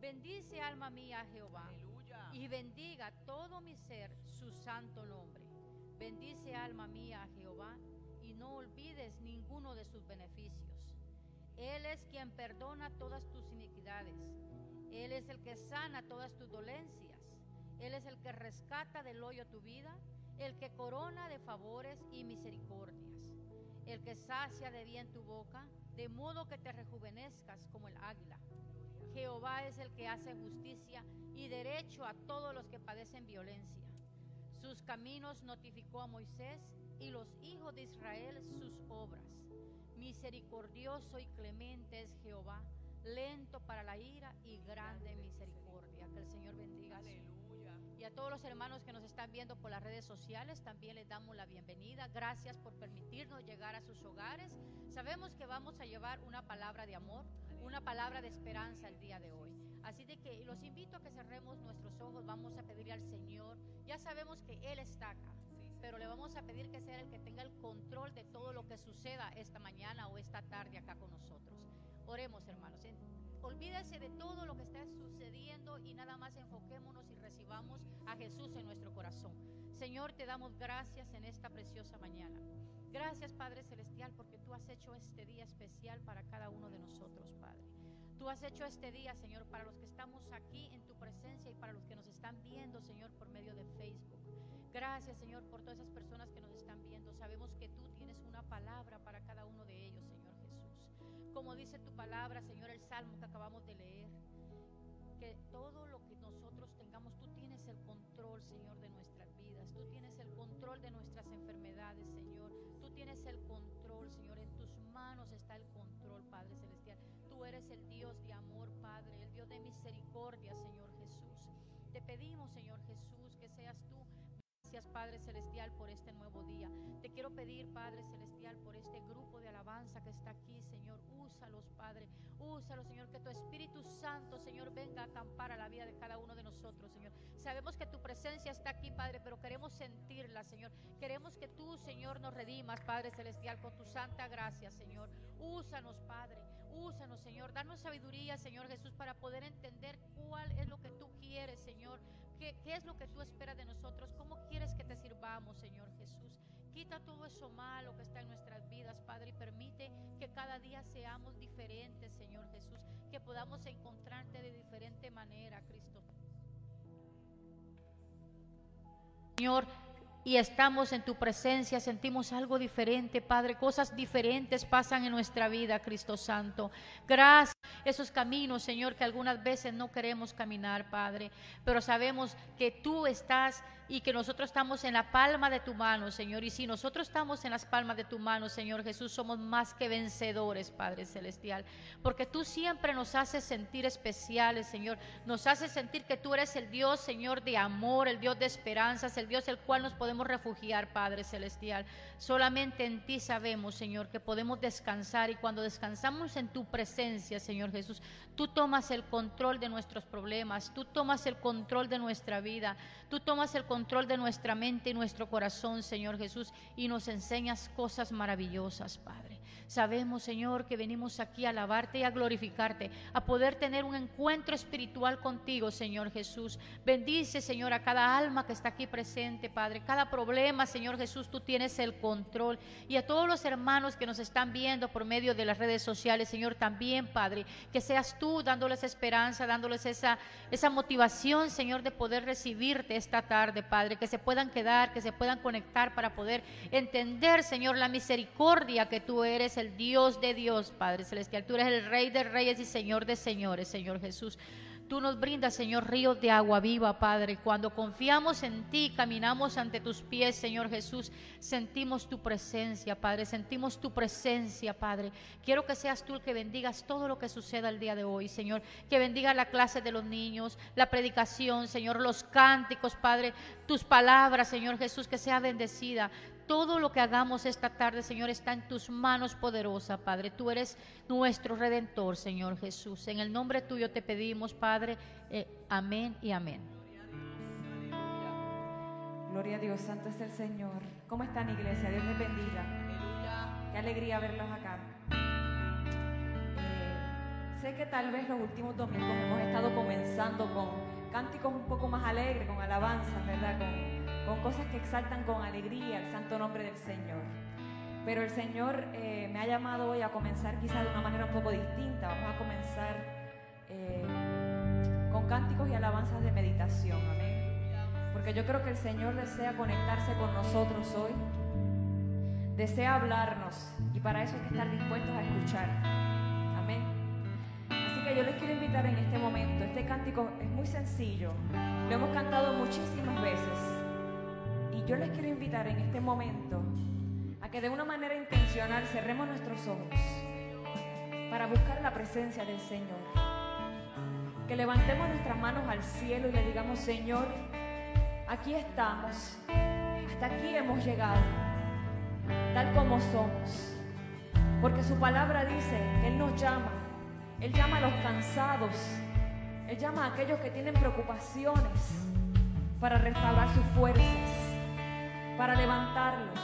Bendice alma mía a Jehová. Aleluya. Y bendiga todo mi ser su santo nombre. Bendice alma mía a Jehová y no olvides ninguno de sus beneficios. Él es quien perdona todas tus iniquidades. Él es el que sana todas tus dolencias. Él es el que rescata del hoyo tu vida, el que corona de favores y misericordias, el que sacia de bien tu boca, de modo que te rejuvenezcas como el águila. Jehová es el que hace justicia y derecho a todos los que padecen violencia. Sus caminos notificó a Moisés y los hijos de Israel sus obras. Misericordioso y clemente es Jehová, lento para la ira y grande misericordia. Que el Señor bendiga. Aleluya. Y a todos los hermanos que nos están viendo por las redes sociales, también les damos la bienvenida. Gracias por permitirnos llegar a sus hogares. Sabemos que vamos a llevar una palabra de amor, una palabra de esperanza el día de hoy. Así de que los invito a que cerremos nuestros ojos, vamos a pedirle al Señor. Ya sabemos que Él está acá, pero le vamos a pedir que sea el que tenga el control de todo lo que suceda esta mañana o esta tarde acá con nosotros. Oremos, hermanos. Olvídese de todo lo que está sucediendo y nada más enfoquémonos y recibamos a Jesús en nuestro corazón. Señor, te damos gracias en esta preciosa mañana. Gracias, Padre Celestial, porque tú has hecho este día especial para cada uno de nosotros, Padre. Tú has hecho este día, Señor, para los que estamos aquí en tu presencia y para los que nos están viendo, Señor, por medio de Facebook. Gracias, Señor, por todas esas personas que nos están viendo. Sabemos que tú tienes una palabra para cada uno de ellos, Señor Jesús. Como dice tu palabra, Señor, el salmo que acabamos de leer, que todo lo que nosotros tengamos, tú tienes el control, Señor, de nuestras vidas. Tú tienes el control de nuestras enfermedades, Señor. Tienes el control, Señor. En tus manos está el control, Padre Celestial. Tú eres el Dios de amor, Padre, el Dios de misericordia, Señor Jesús. Te pedimos, Señor Padre Celestial, por este nuevo día. Te quiero pedir, Padre Celestial, por este grupo de alabanza que está aquí, Señor. Úsalos, Padre. Úsalos, Señor, que tu Espíritu Santo, Señor, venga a acampar a la vida de cada uno de nosotros, Señor. Sabemos que tu presencia está aquí, Padre, pero queremos sentirla, Señor. Queremos que tú, Señor, nos redimas, Padre Celestial, con tu santa gracia, Señor. Úsanos, Padre. Úsanos, Señor. Danos sabiduría, Señor Jesús, para poder entender cuál es lo que tú quieres, Señor. ¿Qué, qué es lo que tú esperas de nosotros? ¿Cómo quieres que te sirvamos, Señor Jesús? Quita todo eso malo que está en nuestras vidas, Padre, y permite que cada día seamos diferentes, Señor Jesús, que podamos encontrarte de diferente manera, Cristo. Señor, y estamos en tu presencia, sentimos algo diferente, Padre, cosas diferentes pasan en nuestra vida, Cristo Santo. Gracias esos caminos, Señor, que algunas veces no queremos caminar, Padre, pero sabemos que tú estás y que nosotros estamos en la palma de tu mano, Señor. Y si nosotros estamos en las palmas de tu mano, Señor Jesús, somos más que vencedores, Padre Celestial, porque tú siempre nos haces sentir especiales, Señor. Nos haces sentir que tú eres el Dios, Señor, de amor, el Dios de esperanzas, el Dios el cual nos podemos refugiar, Padre Celestial. Solamente en ti sabemos, Señor, que podemos descansar y cuando descansamos en tu presencia, Señor Jesús, tú tomas el control de nuestros problemas, tú tomas el control de nuestra vida, tú tomas el control de nuestra mente y nuestro corazón, Señor Jesús, y nos enseñas cosas maravillosas, Padre. Sabemos, Señor, que venimos aquí a alabarte y a glorificarte, a poder tener un encuentro espiritual contigo, Señor Jesús. Bendice, Señor, a cada alma que está aquí presente, Padre. Cada problema, Señor Jesús, tú tienes el control. Y a todos los hermanos que nos están viendo por medio de las redes sociales, Señor, también, Padre, que seas tú dándoles esperanza, dándoles esa, esa motivación, Señor, de poder recibirte esta tarde, Padre. Que se puedan quedar, que se puedan conectar para poder entender, Señor, la misericordia que tú eres, el Dios de Dios, Padre Celestial. Tú eres el Rey de Reyes y Señor de Señores, Señor Jesús. Tú nos brindas, Señor, ríos de agua viva, Padre. Cuando confiamos en ti, caminamos ante tus pies, Señor Jesús, sentimos tu presencia, Padre. Sentimos tu presencia, Padre. Quiero que seas tú el que bendigas todo lo que suceda el día de hoy, Señor. Que bendiga la clase de los niños, la predicación, Señor, los cánticos, Padre. Tus palabras, Señor Jesús, que sea bendecida todo lo que hagamos esta tarde, Señor, está en tus manos poderosas, Padre. Tú eres nuestro redentor, Señor Jesús. En el nombre tuyo te pedimos, Padre. Eh, amén y amén. Gloria a Dios, santo es el Señor. ¿Cómo están, iglesia? Dios les bendiga. Qué alegría verlos acá. Eh, sé que tal vez los últimos domingos hemos estado comenzando con cánticos un poco más alegres, con alabanzas, ¿verdad? Con cosas que exaltan con alegría el santo nombre del Señor. Pero el Señor eh, me ha llamado hoy a comenzar quizá de una manera un poco distinta. Vamos a comenzar eh, con cánticos y alabanzas de meditación. Amén. Porque yo creo que el Señor desea conectarse con nosotros hoy. Desea hablarnos. Y para eso hay que estar dispuestos a escuchar. Amén. Así que yo les quiero invitar en este momento. Este cántico es muy sencillo. Lo hemos cantado muchísimas veces. Y yo les quiero invitar en este momento a que de una manera intencional cerremos nuestros ojos para buscar la presencia del Señor. Que levantemos nuestras manos al cielo y le digamos, Señor, aquí estamos, hasta aquí hemos llegado, tal como somos. Porque su palabra dice que Él nos llama, Él llama a los cansados, Él llama a aquellos que tienen preocupaciones para restaurar sus fuerzas, para levantarlos,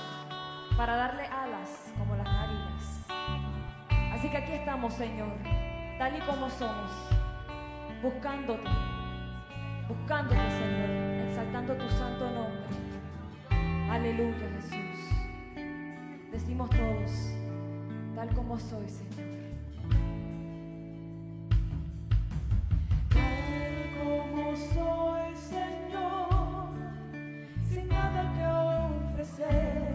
para darle alas como las águilas. Así que aquí estamos, Señor, tal y como somos, buscándote, buscándote, Señor exaltando tu santo nombre. Aleluya, Jesús. Decimos todos, tal como soy, Señor. Tal como soy, Señor, que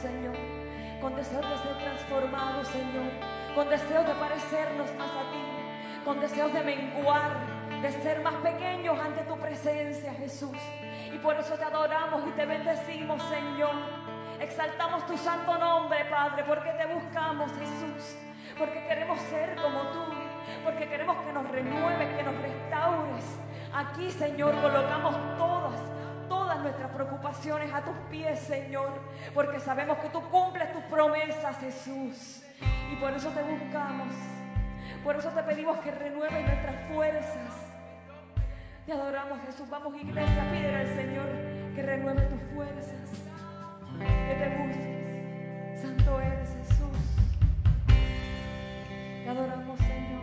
Señor. Con deseos de ser transformados, Señor. Con deseos de parecernos más a ti. Con deseos de menguar. De ser más pequeños ante tu presencia, Jesús. Y por eso te adoramos y te bendecimos, Señor. Exaltamos tu santo nombre, Padre, porque te buscamos, Jesús. Porque queremos ser como tú. Porque queremos que nos renueves, que nos restaures. Aquí, Señor, colocamos todas, nuestras preocupaciones a tus pies, Señor. Porque sabemos que tú cumples tus promesas, Jesús. Y por eso te buscamos. Por eso te pedimos que renueves nuestras fuerzas. Te adoramos, Jesús. Vamos, iglesia, pídele al Señor que renueve tus fuerzas. Que te busques. Santo eres Jesús. Te adoramos, Señor.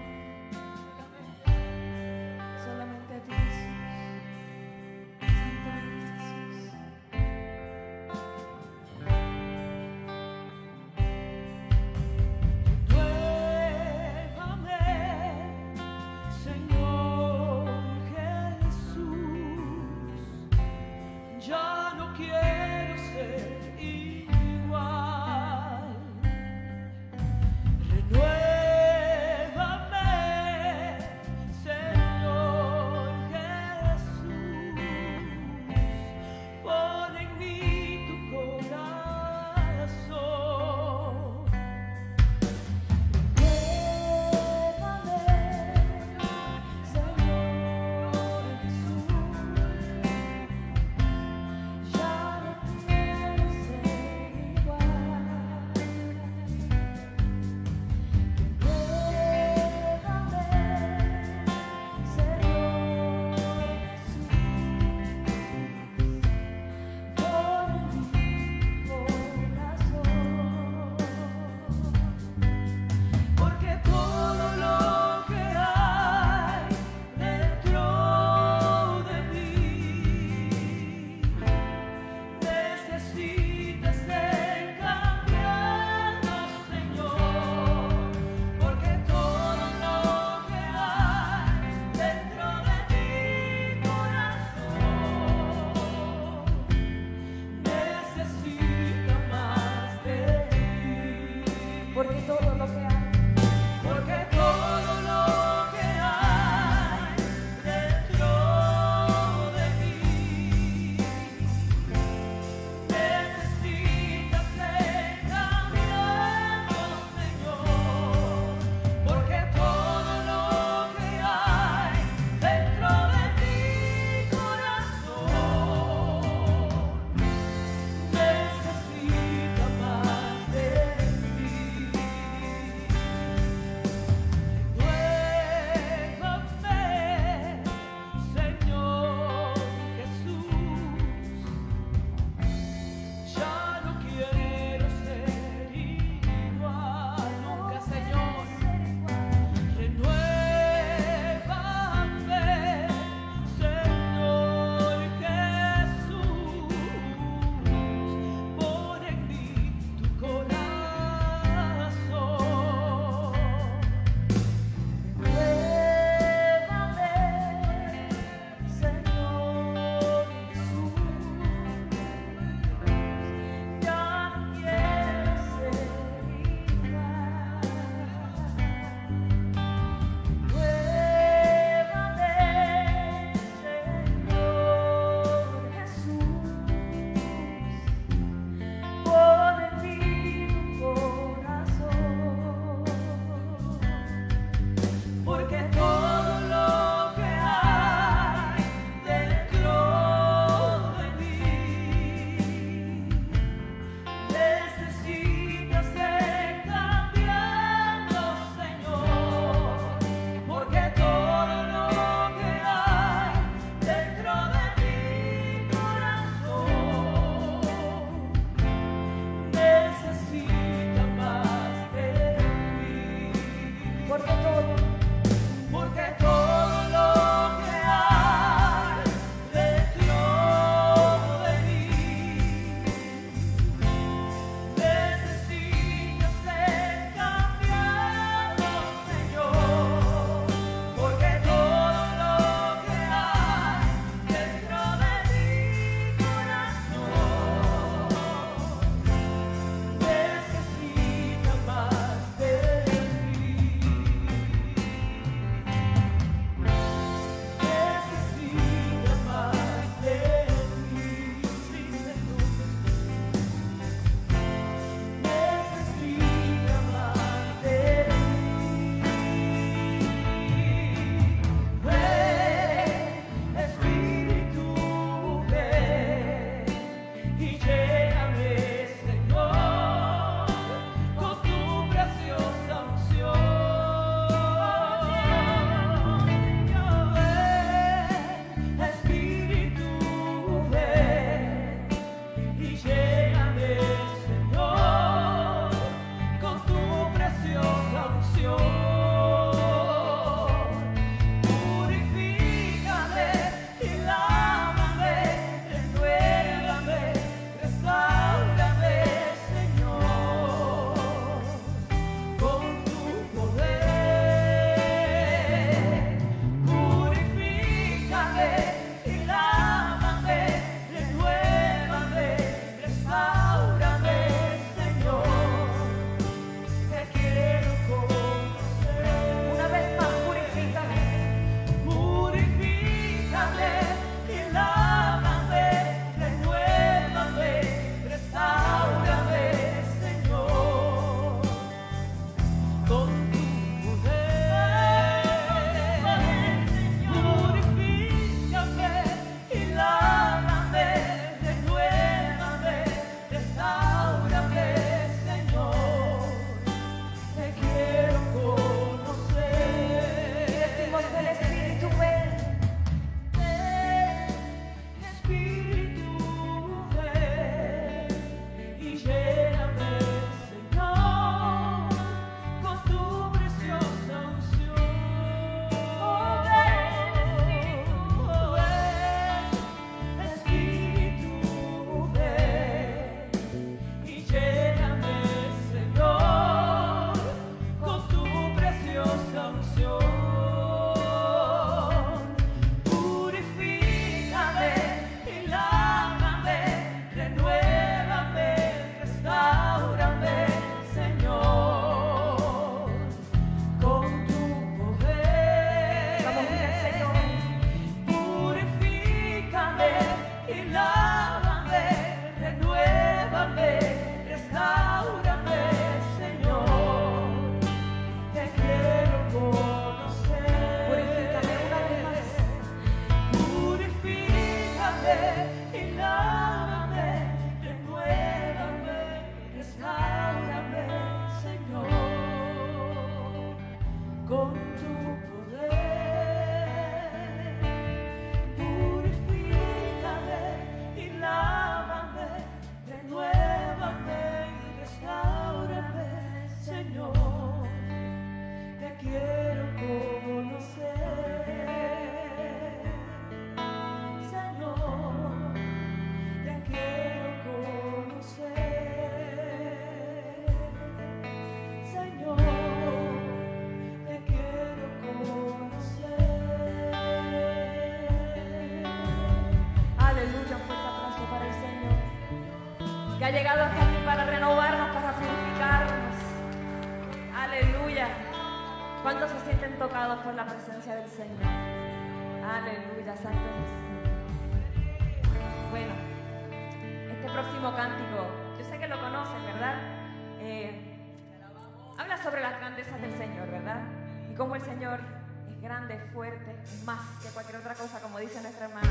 grande, fuerte, más que cualquier otra cosa, como dice nuestra hermana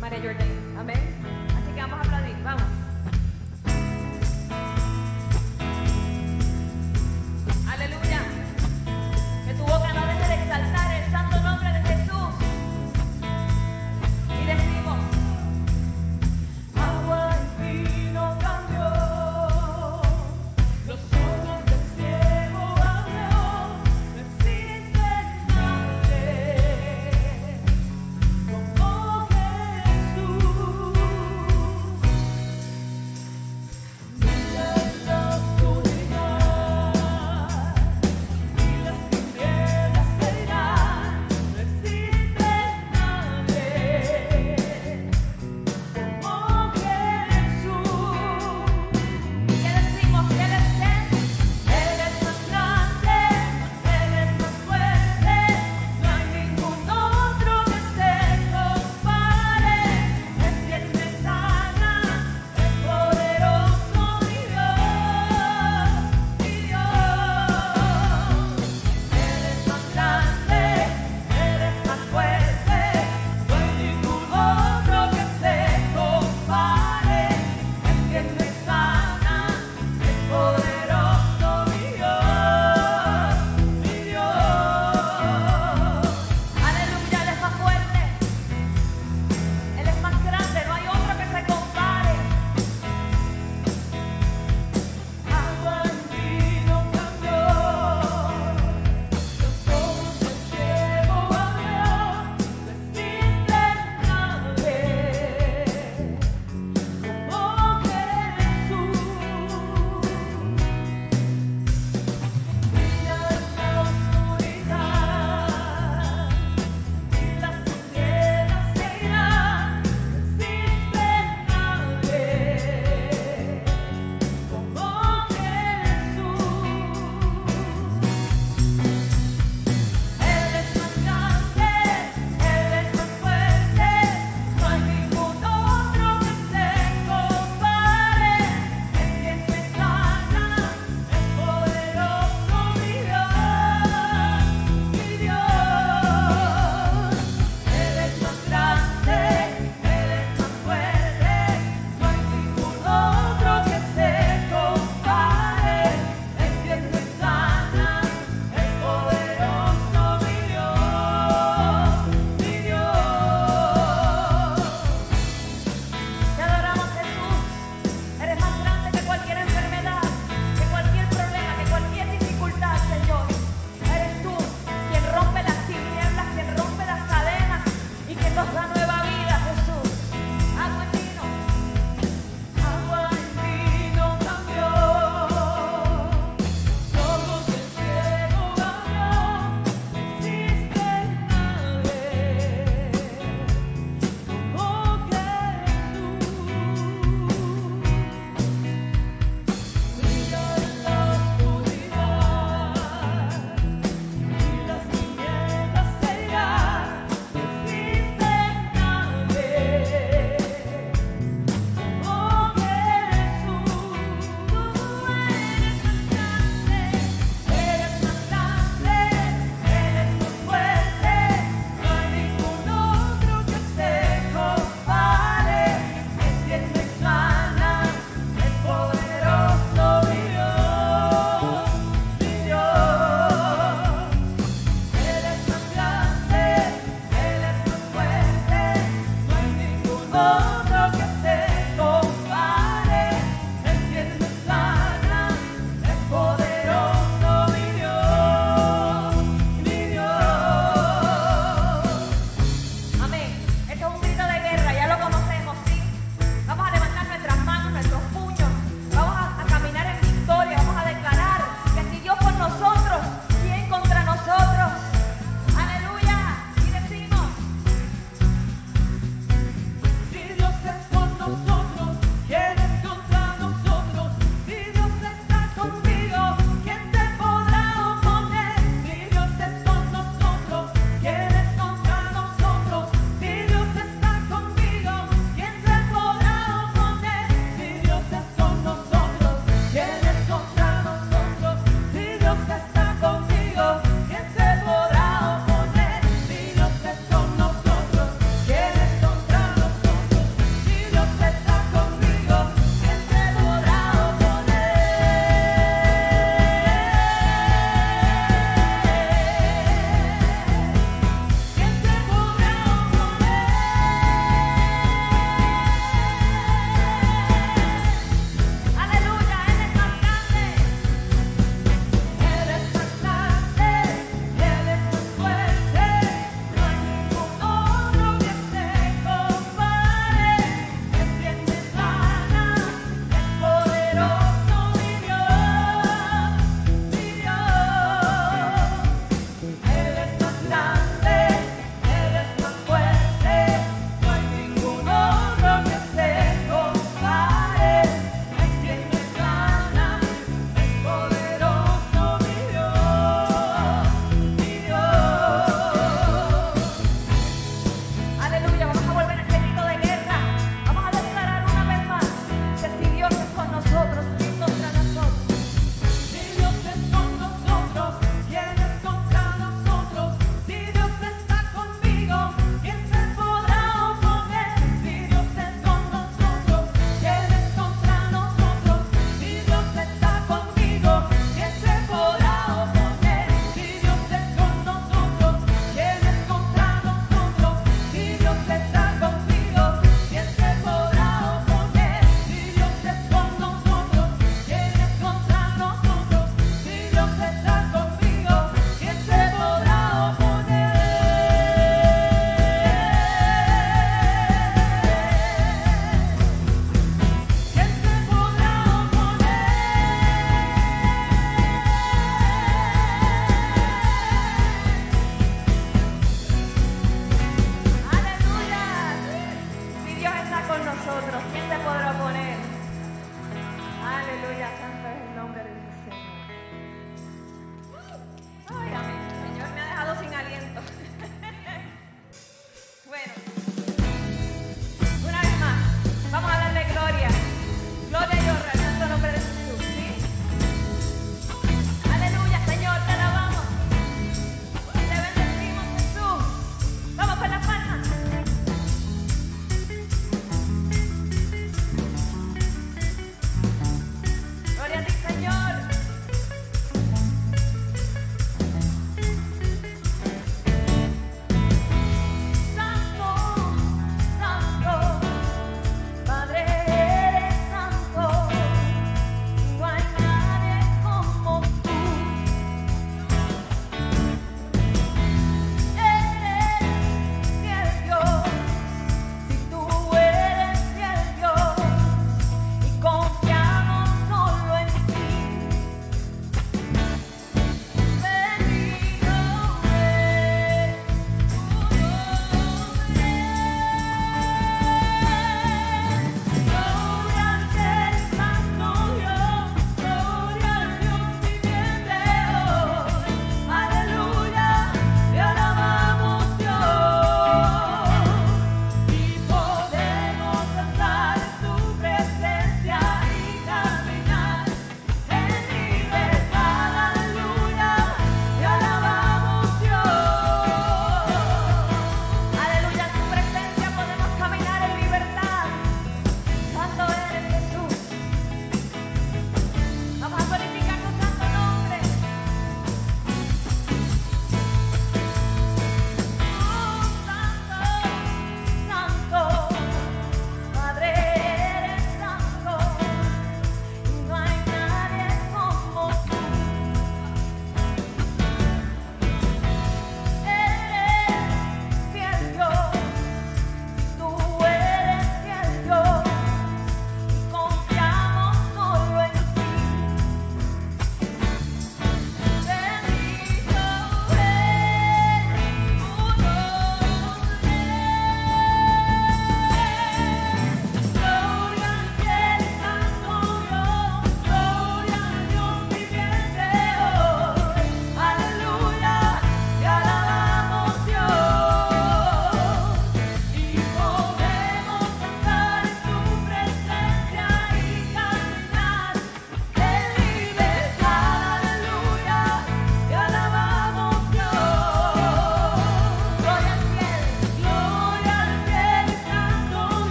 María Jordan. Amén. Así que vamos a aplaudir, vamos.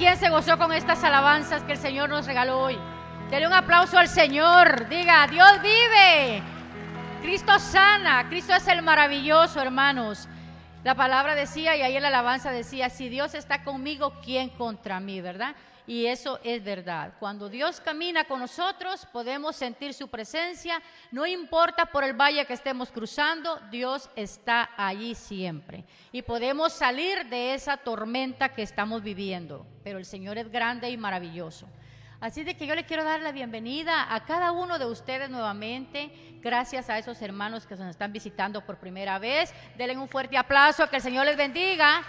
¿Quién se gozó con estas alabanzas que el Señor nos regaló hoy? Dele un aplauso al Señor. Diga, Dios vive. Cristo sana. Cristo es el maravilloso, hermanos. La palabra decía, y ahí en la alabanza decía, si Dios está conmigo, ¿quién contra mí? ¿Verdad? Y eso es verdad. Cuando Dios camina con nosotros, podemos sentir su presencia. No importa por el valle que estemos cruzando, Dios está allí siempre. Y podemos salir de esa tormenta que estamos viviendo. Pero el Señor es grande y maravilloso. Así de que yo le quiero dar la bienvenida a cada uno de ustedes nuevamente. Gracias a esos hermanos que nos están visitando por primera vez. Denle un fuerte aplauso, que el Señor les bendiga.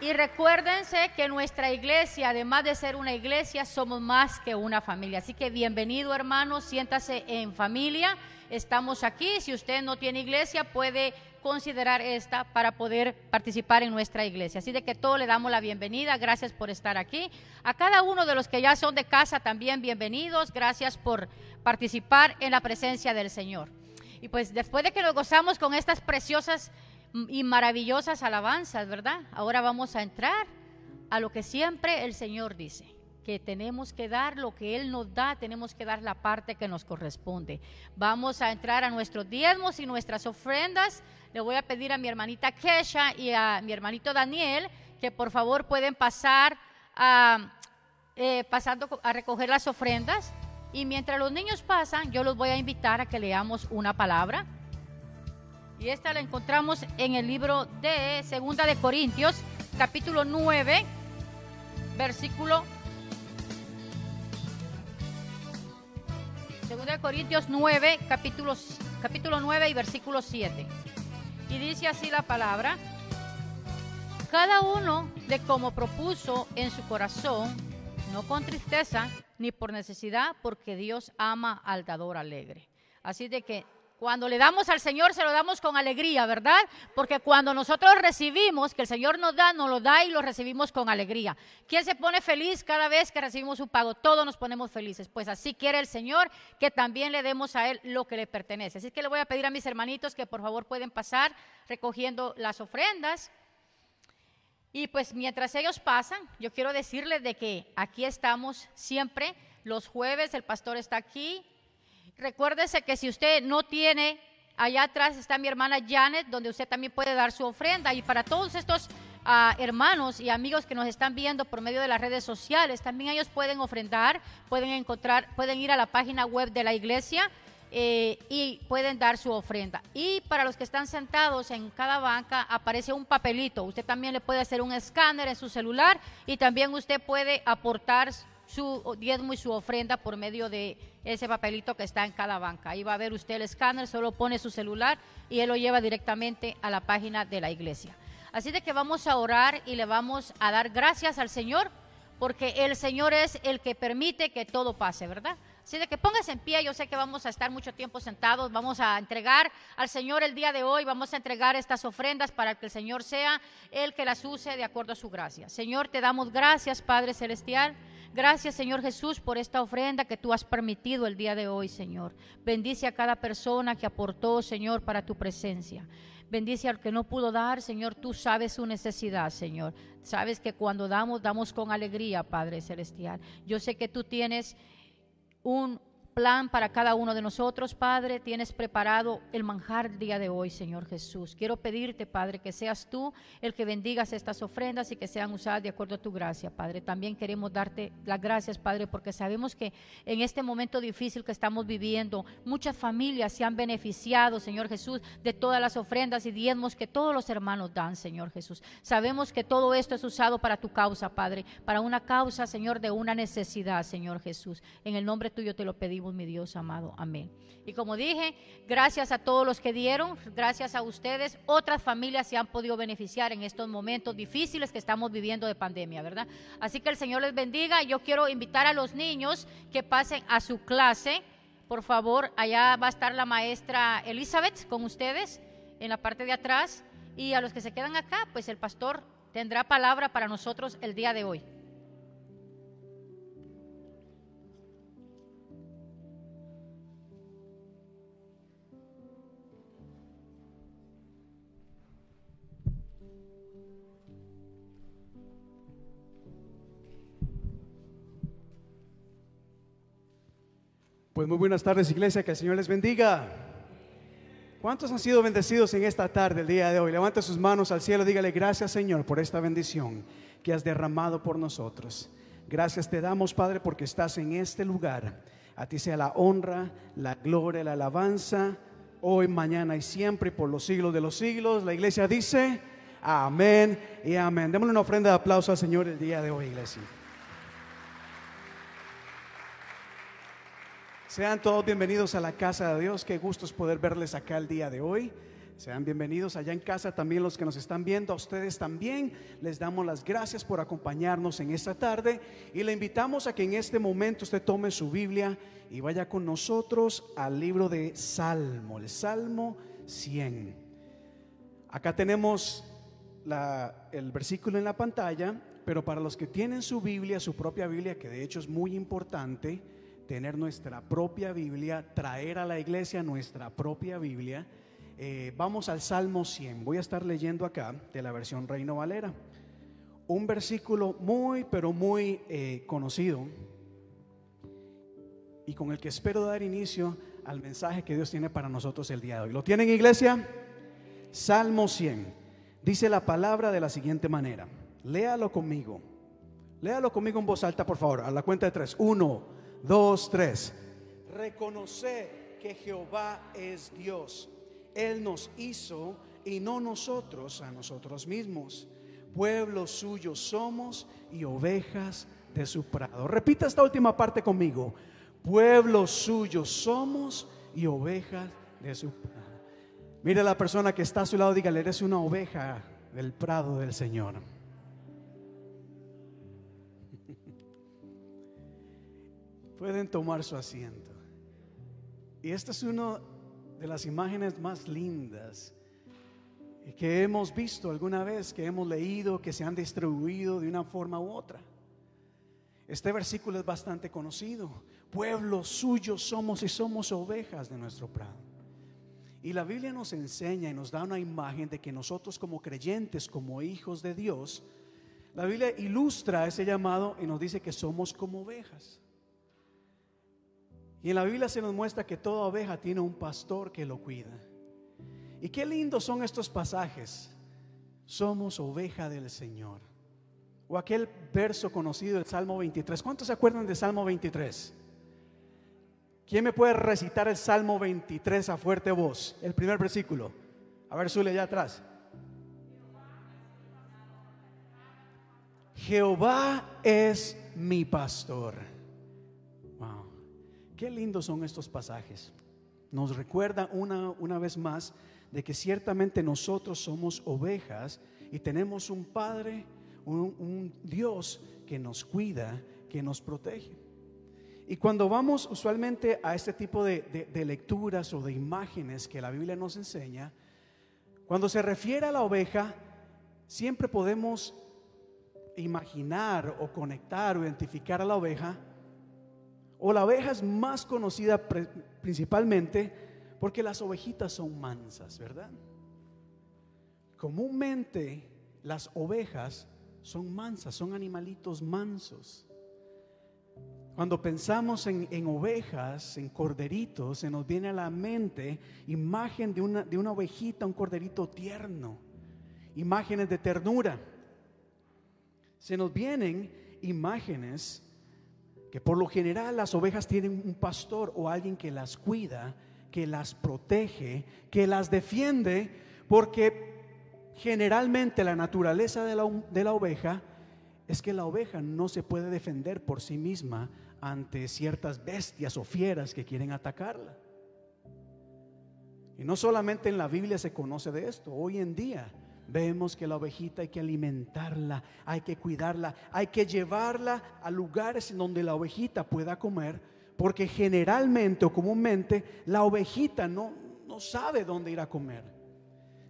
Y recuérdense que nuestra iglesia, además de ser una iglesia, somos más que una familia. Así que bienvenido hermano, siéntase en familia. Estamos aquí. Si usted no tiene iglesia, puede considerar esta para poder participar en nuestra iglesia. Así de que todos le damos la bienvenida. Gracias por estar aquí. A cada uno de los que ya son de casa también bienvenidos. Gracias por participar en la presencia del Señor. Y pues después de que nos gozamos con estas preciosas y maravillosas alabanzas, ¿verdad? Ahora vamos a entrar a lo que siempre el Señor dice, que tenemos que dar lo que Él nos da, tenemos que dar la parte que nos corresponde. Vamos a entrar a nuestros diezmos y nuestras ofrendas. Le voy a pedir a mi hermanita Kesha y a mi hermanito Daniel que por favor pueden pasar a, eh, pasando a recoger las ofrendas. Y mientras los niños pasan, yo los voy a invitar a que leamos una palabra. Y esta la encontramos en el libro de Segunda de Corintios, capítulo 9, versículo Segunda de Corintios 9, capítulo, capítulo 9 y versículo 7. Y dice así la palabra, cada uno de como propuso en su corazón, no con tristeza ni por necesidad, porque Dios ama al dador alegre. Así de que cuando le damos al Señor, se lo damos con alegría, ¿verdad? Porque cuando nosotros recibimos, que el Señor nos da, nos lo da y lo recibimos con alegría. ¿Quién se pone feliz cada vez que recibimos un pago? Todos nos ponemos felices. Pues así quiere el Señor que también le demos a Él lo que le pertenece. Así que le voy a pedir a mis hermanitos que por favor pueden pasar recogiendo las ofrendas. Y pues mientras ellos pasan, yo quiero decirles de que aquí estamos siempre. Los jueves el pastor está aquí, Recuérdese que si usted no tiene, allá atrás está mi hermana Janet, donde usted también puede dar su ofrenda. Y para todos estos uh, hermanos y amigos que nos están viendo por medio de las redes sociales, también ellos pueden ofrendar, pueden encontrar, pueden ir a la página web de la iglesia. Eh, y pueden dar su ofrenda. Y para los que están sentados en cada banca aparece un papelito. Usted también le puede hacer un escáner en su celular y también usted puede aportar su diezmo y su ofrenda por medio de ese papelito que está en cada banca. Ahí va a ver usted el escáner, solo pone su celular y él lo lleva directamente a la página de la iglesia. Así de que vamos a orar y le vamos a dar gracias al Señor porque el Señor es el que permite que todo pase, ¿verdad? Así de que póngase en pie, yo sé que vamos a estar mucho tiempo sentados, vamos a entregar al Señor el día de hoy, vamos a entregar estas ofrendas para que el Señor sea el que las use de acuerdo a su gracia. Señor, te damos gracias, Padre Celestial. Gracias, Señor Jesús, por esta ofrenda que tú has permitido el día de hoy, Señor. Bendice a cada persona que aportó, Señor, para tu presencia. Bendice al que no pudo dar, Señor, tú sabes su necesidad, Señor. Sabes que cuando damos, damos con alegría, Padre Celestial. Yo sé que tú tienes un plan para cada uno de nosotros, Padre. Tienes preparado el manjar el día de hoy, Señor Jesús. Quiero pedirte, Padre, que seas tú el que bendigas estas ofrendas y que sean usadas de acuerdo a tu gracia, Padre. También queremos darte las gracias, Padre, porque sabemos que en este momento difícil que estamos viviendo, muchas familias se han beneficiado, Señor Jesús, de todas las ofrendas y diezmos que todos los hermanos dan, Señor Jesús. Sabemos que todo esto es usado para tu causa, Padre, para una causa, Señor, de una necesidad, Señor Jesús. En el nombre tuyo te lo pedimos mi Dios amado. Amén. Y como dije, gracias a todos los que dieron, gracias a ustedes, otras familias se han podido beneficiar en estos momentos difíciles que estamos viviendo de pandemia, ¿verdad? Así que el Señor les bendiga. Yo quiero invitar a los niños que pasen a su clase. Por favor, allá va a estar la maestra Elizabeth con ustedes en la parte de atrás. Y a los que se quedan acá, pues el pastor tendrá palabra para nosotros el día de hoy. Pues muy buenas tardes iglesia, que el Señor les bendiga. ¿Cuántos han sido bendecidos en esta tarde, el día de hoy? Levanta sus manos al cielo, dígale gracias Señor por esta bendición que has derramado por nosotros. Gracias te damos Padre porque estás en este lugar. A ti sea la honra, la gloria, la alabanza, hoy, mañana y siempre, por los siglos de los siglos. La iglesia dice, amén y amén. Démosle una ofrenda de aplauso al Señor el día de hoy, iglesia. Sean todos bienvenidos a la casa de Dios. Qué gusto es poder verles acá el día de hoy. Sean bienvenidos allá en casa también los que nos están viendo. A ustedes también les damos las gracias por acompañarnos en esta tarde y le invitamos a que en este momento usted tome su Biblia y vaya con nosotros al libro de Salmo, el Salmo 100. Acá tenemos el versículo en la pantalla, pero para los que tienen su Biblia, su propia Biblia, que de hecho es muy importante, tener nuestra propia Biblia, traer a la iglesia nuestra propia Biblia. Eh, vamos al Salmo 100. Voy a estar leyendo acá de la versión Reino Valera. Un versículo muy, pero muy eh, conocido y con el que espero dar inicio al mensaje que Dios tiene para nosotros el día de hoy. ¿Lo tienen, iglesia? Salmo 100. Dice la palabra de la siguiente manera. Léalo conmigo. Léalo conmigo en voz alta, por favor, a la cuenta de tres. Uno dos, tres. Reconocer que Jehová es Dios. Él nos hizo y no nosotros a nosotros mismos. Pueblo suyo somos y ovejas de su prado. Repita esta última parte conmigo. Pueblo suyo somos y ovejas de su prado. Mire la persona que está a su lado, dígale, eres una oveja del prado del Señor. Pueden tomar su asiento. Y esta es una de las imágenes más lindas que hemos visto alguna vez, que hemos leído, que se han distribuido de una forma u otra. Este versículo es bastante conocido. Pueblo suyo somos y somos ovejas de nuestro prado. Y la Biblia nos enseña y nos da una imagen de que nosotros como creyentes, como hijos de Dios, la Biblia ilustra ese llamado y nos dice que somos como ovejas. Y en la Biblia se nos muestra que toda oveja tiene un pastor que lo cuida. Y qué lindos son estos pasajes. Somos oveja del Señor. O aquel verso conocido del Salmo 23. ¿Cuántos se acuerdan del Salmo 23? ¿Quién me puede recitar el Salmo 23 a fuerte voz? El primer versículo. A ver, sule allá atrás. Jehová es mi pastor. Qué lindos son estos pasajes. Nos recuerda una, una vez más de que ciertamente nosotros somos ovejas y tenemos un Padre, un, Dios que nos cuida, que nos protege. Y cuando vamos usualmente a este tipo de, de, lecturas o de imágenes que la Biblia nos enseña, cuando se refiere a la oveja, siempre podemos imaginar o conectar o identificar a la oveja o la oveja es más conocida principalmente porque las ovejitas son mansas, ¿verdad? Comúnmente las ovejas son mansas, son animalitos mansos. Cuando pensamos en, ovejas, en corderitos, se nos viene a la mente imagen de una, de una ovejita, un corderito tierno, imágenes de ternura. Se nos vienen imágenes que por lo general las ovejas tienen un pastor o alguien que las cuida, que las protege, que las defiende, porque generalmente la naturaleza de la, de la, oveja es que la oveja no se puede defender por sí misma ante ciertas bestias o fieras que quieren atacarla. Y no solamente en la Biblia se conoce de esto, hoy en día vemos que la ovejita hay que alimentarla, hay que cuidarla, hay que llevarla a lugares en donde la ovejita pueda comer, porque generalmente o comúnmente la ovejita no, no sabe dónde ir a comer.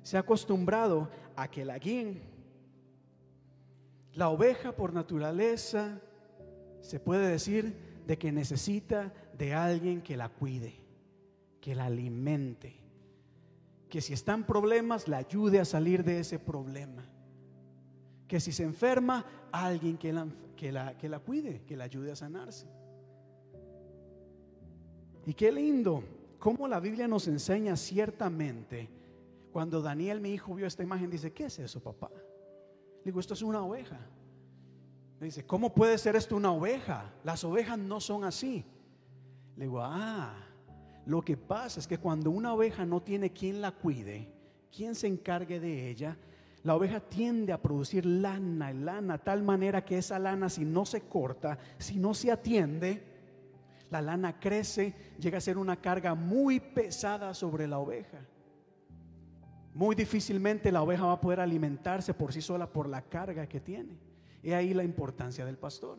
Se ha acostumbrado a que la guíen. La oveja por naturaleza se puede decir de que necesita de alguien que la cuide, que la alimente que si está en problemas, la ayude a salir de ese problema. Que si se enferma, alguien que la, que la, que la cuide, que la ayude a sanarse. Y qué lindo, cómo la Biblia nos enseña ciertamente. Cuando Daniel, mi hijo, vio esta imagen, dice, ¿qué es eso, papá? Le digo, esto es una oveja. Dice, ¿cómo puede ser esto una oveja? Las ovejas no son así. Le digo, ah, lo que pasa es que cuando una oveja no tiene quien la cuide, quien se encargue de ella, la oveja tiende a producir lana, lana, tal manera que esa lana si no se corta, si no se atiende, la lana crece, llega a ser una carga muy pesada sobre la oveja. Muy difícilmente la oveja va a poder alimentarse por sí sola por la carga que tiene. Y ahí la importancia del pastor.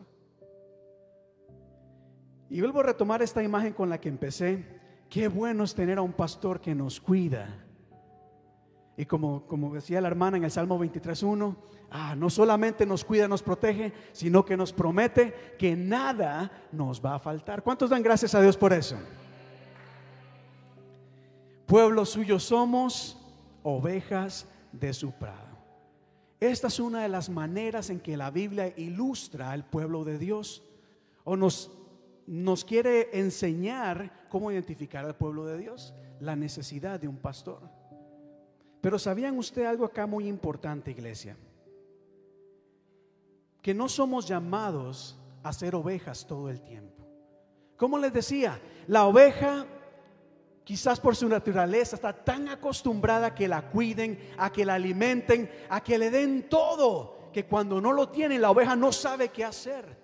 Y vuelvo a retomar esta imagen con la que empecé. Qué bueno es tener a un pastor que nos cuida. Y como, como decía la hermana en el Salmo 23.1, ah, no solamente nos cuida, nos protege, sino que nos promete que nada nos va a faltar. ¿Cuántos dan gracias a Dios por eso? Pueblo suyo somos, ovejas de su prado. Esta es una de las maneras en que la Biblia ilustra al pueblo de Dios o nos, nos quiere enseñar cómo identificar al pueblo de Dios, la necesidad de un pastor. Pero ¿sabían usted algo acá muy importante, iglesia? Que no somos llamados a ser ovejas todo el tiempo. Como les decía, la oveja quizás por su naturaleza, está tan acostumbrada a que la cuiden, a que la alimenten, a que le den todo, que cuando no lo tiene la oveja no sabe qué hacer.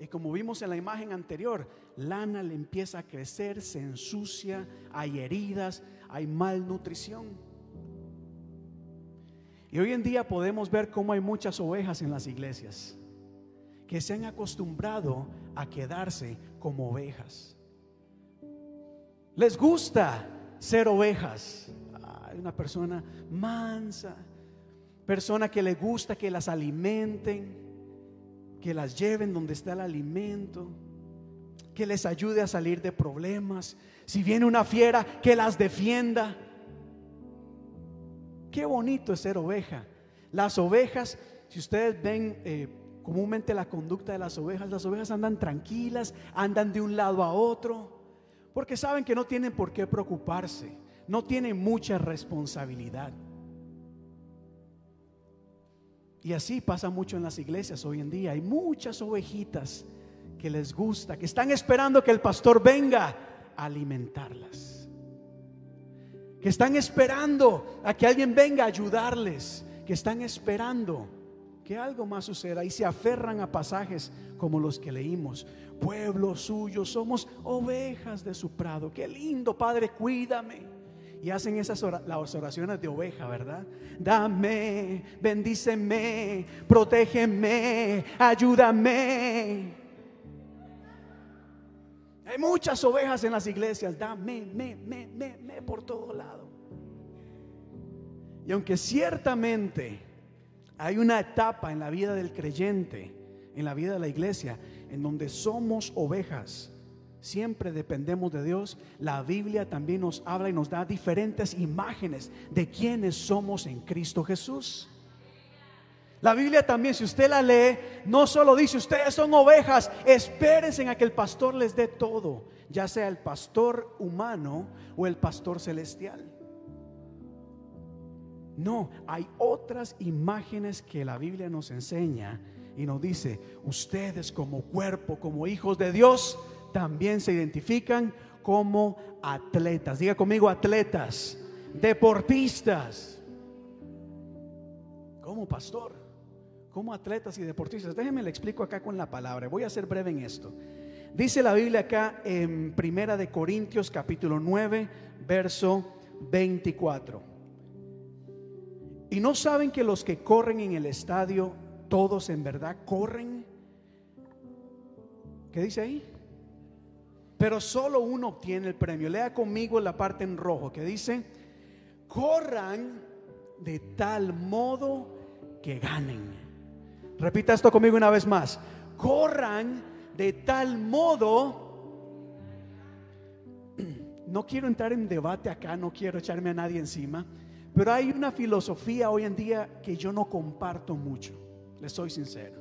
Y como vimos en la imagen anterior, lana le empieza a crecer, se ensucia, hay heridas, hay malnutrición. Y hoy en día podemos ver cómo hay muchas ovejas en las iglesias que se han acostumbrado a quedarse como ovejas. Les gusta ser ovejas. Hay una persona mansa, persona que le gusta que las alimenten, que las lleven donde está el alimento, que les ayude a salir de problemas. Si viene una fiera, que las defienda. Qué bonito es ser oveja. Las ovejas, si ustedes ven eh, comúnmente la conducta de las ovejas, las ovejas andan tranquilas, andan de un lado a otro porque saben que no tienen por qué preocuparse, no tienen mucha responsabilidad. Y así pasa mucho en las iglesias hoy en día. Hay muchas ovejitas que les gusta, que están esperando que el pastor venga a alimentarlas. Que están esperando a que alguien venga a ayudarles. Que están esperando que algo más suceda y se aferran a pasajes como los que leímos. Pueblo suyo, somos ovejas de su prado. Qué lindo, Padre, cuídame. Y hacen esas las oraciones de oveja, ¿verdad? Dame, bendíceme, protégeme, ayúdame. Hay muchas ovejas en las iglesias. Dame, me, me, me, me por todo lado. Y aunque ciertamente hay una etapa en la vida del creyente, en la vida de la iglesia, en donde somos ovejas. Siempre dependemos de Dios. La Biblia también nos habla y nos da diferentes imágenes de quienes somos en Cristo Jesús. La Biblia también, si usted la lee, no solo dice ustedes son ovejas, espérense a que el pastor les dé todo, ya sea el pastor humano o el pastor celestial. No, hay otras imágenes que la Biblia nos enseña y nos dice, ustedes como cuerpo, como hijos de Dios, también se identifican como atletas. Diga conmigo atletas, deportistas. Como pastor, como atletas y deportistas. Déjenme le explico acá con la palabra. Voy a ser breve en esto. Dice la Biblia acá en Primera de Corintios capítulo 9, verso 24. Y no saben que los que corren en el estadio, todos en verdad corren. ¿Qué dice ahí? Pero solo uno obtiene el premio. Lea conmigo la parte en rojo que dice, corran de tal modo que ganen. Repita esto conmigo una vez más. Corran de tal modo... No quiero entrar en debate acá, no quiero echarme a nadie encima. Pero hay una filosofía hoy en día que yo no comparto mucho, les soy sincero.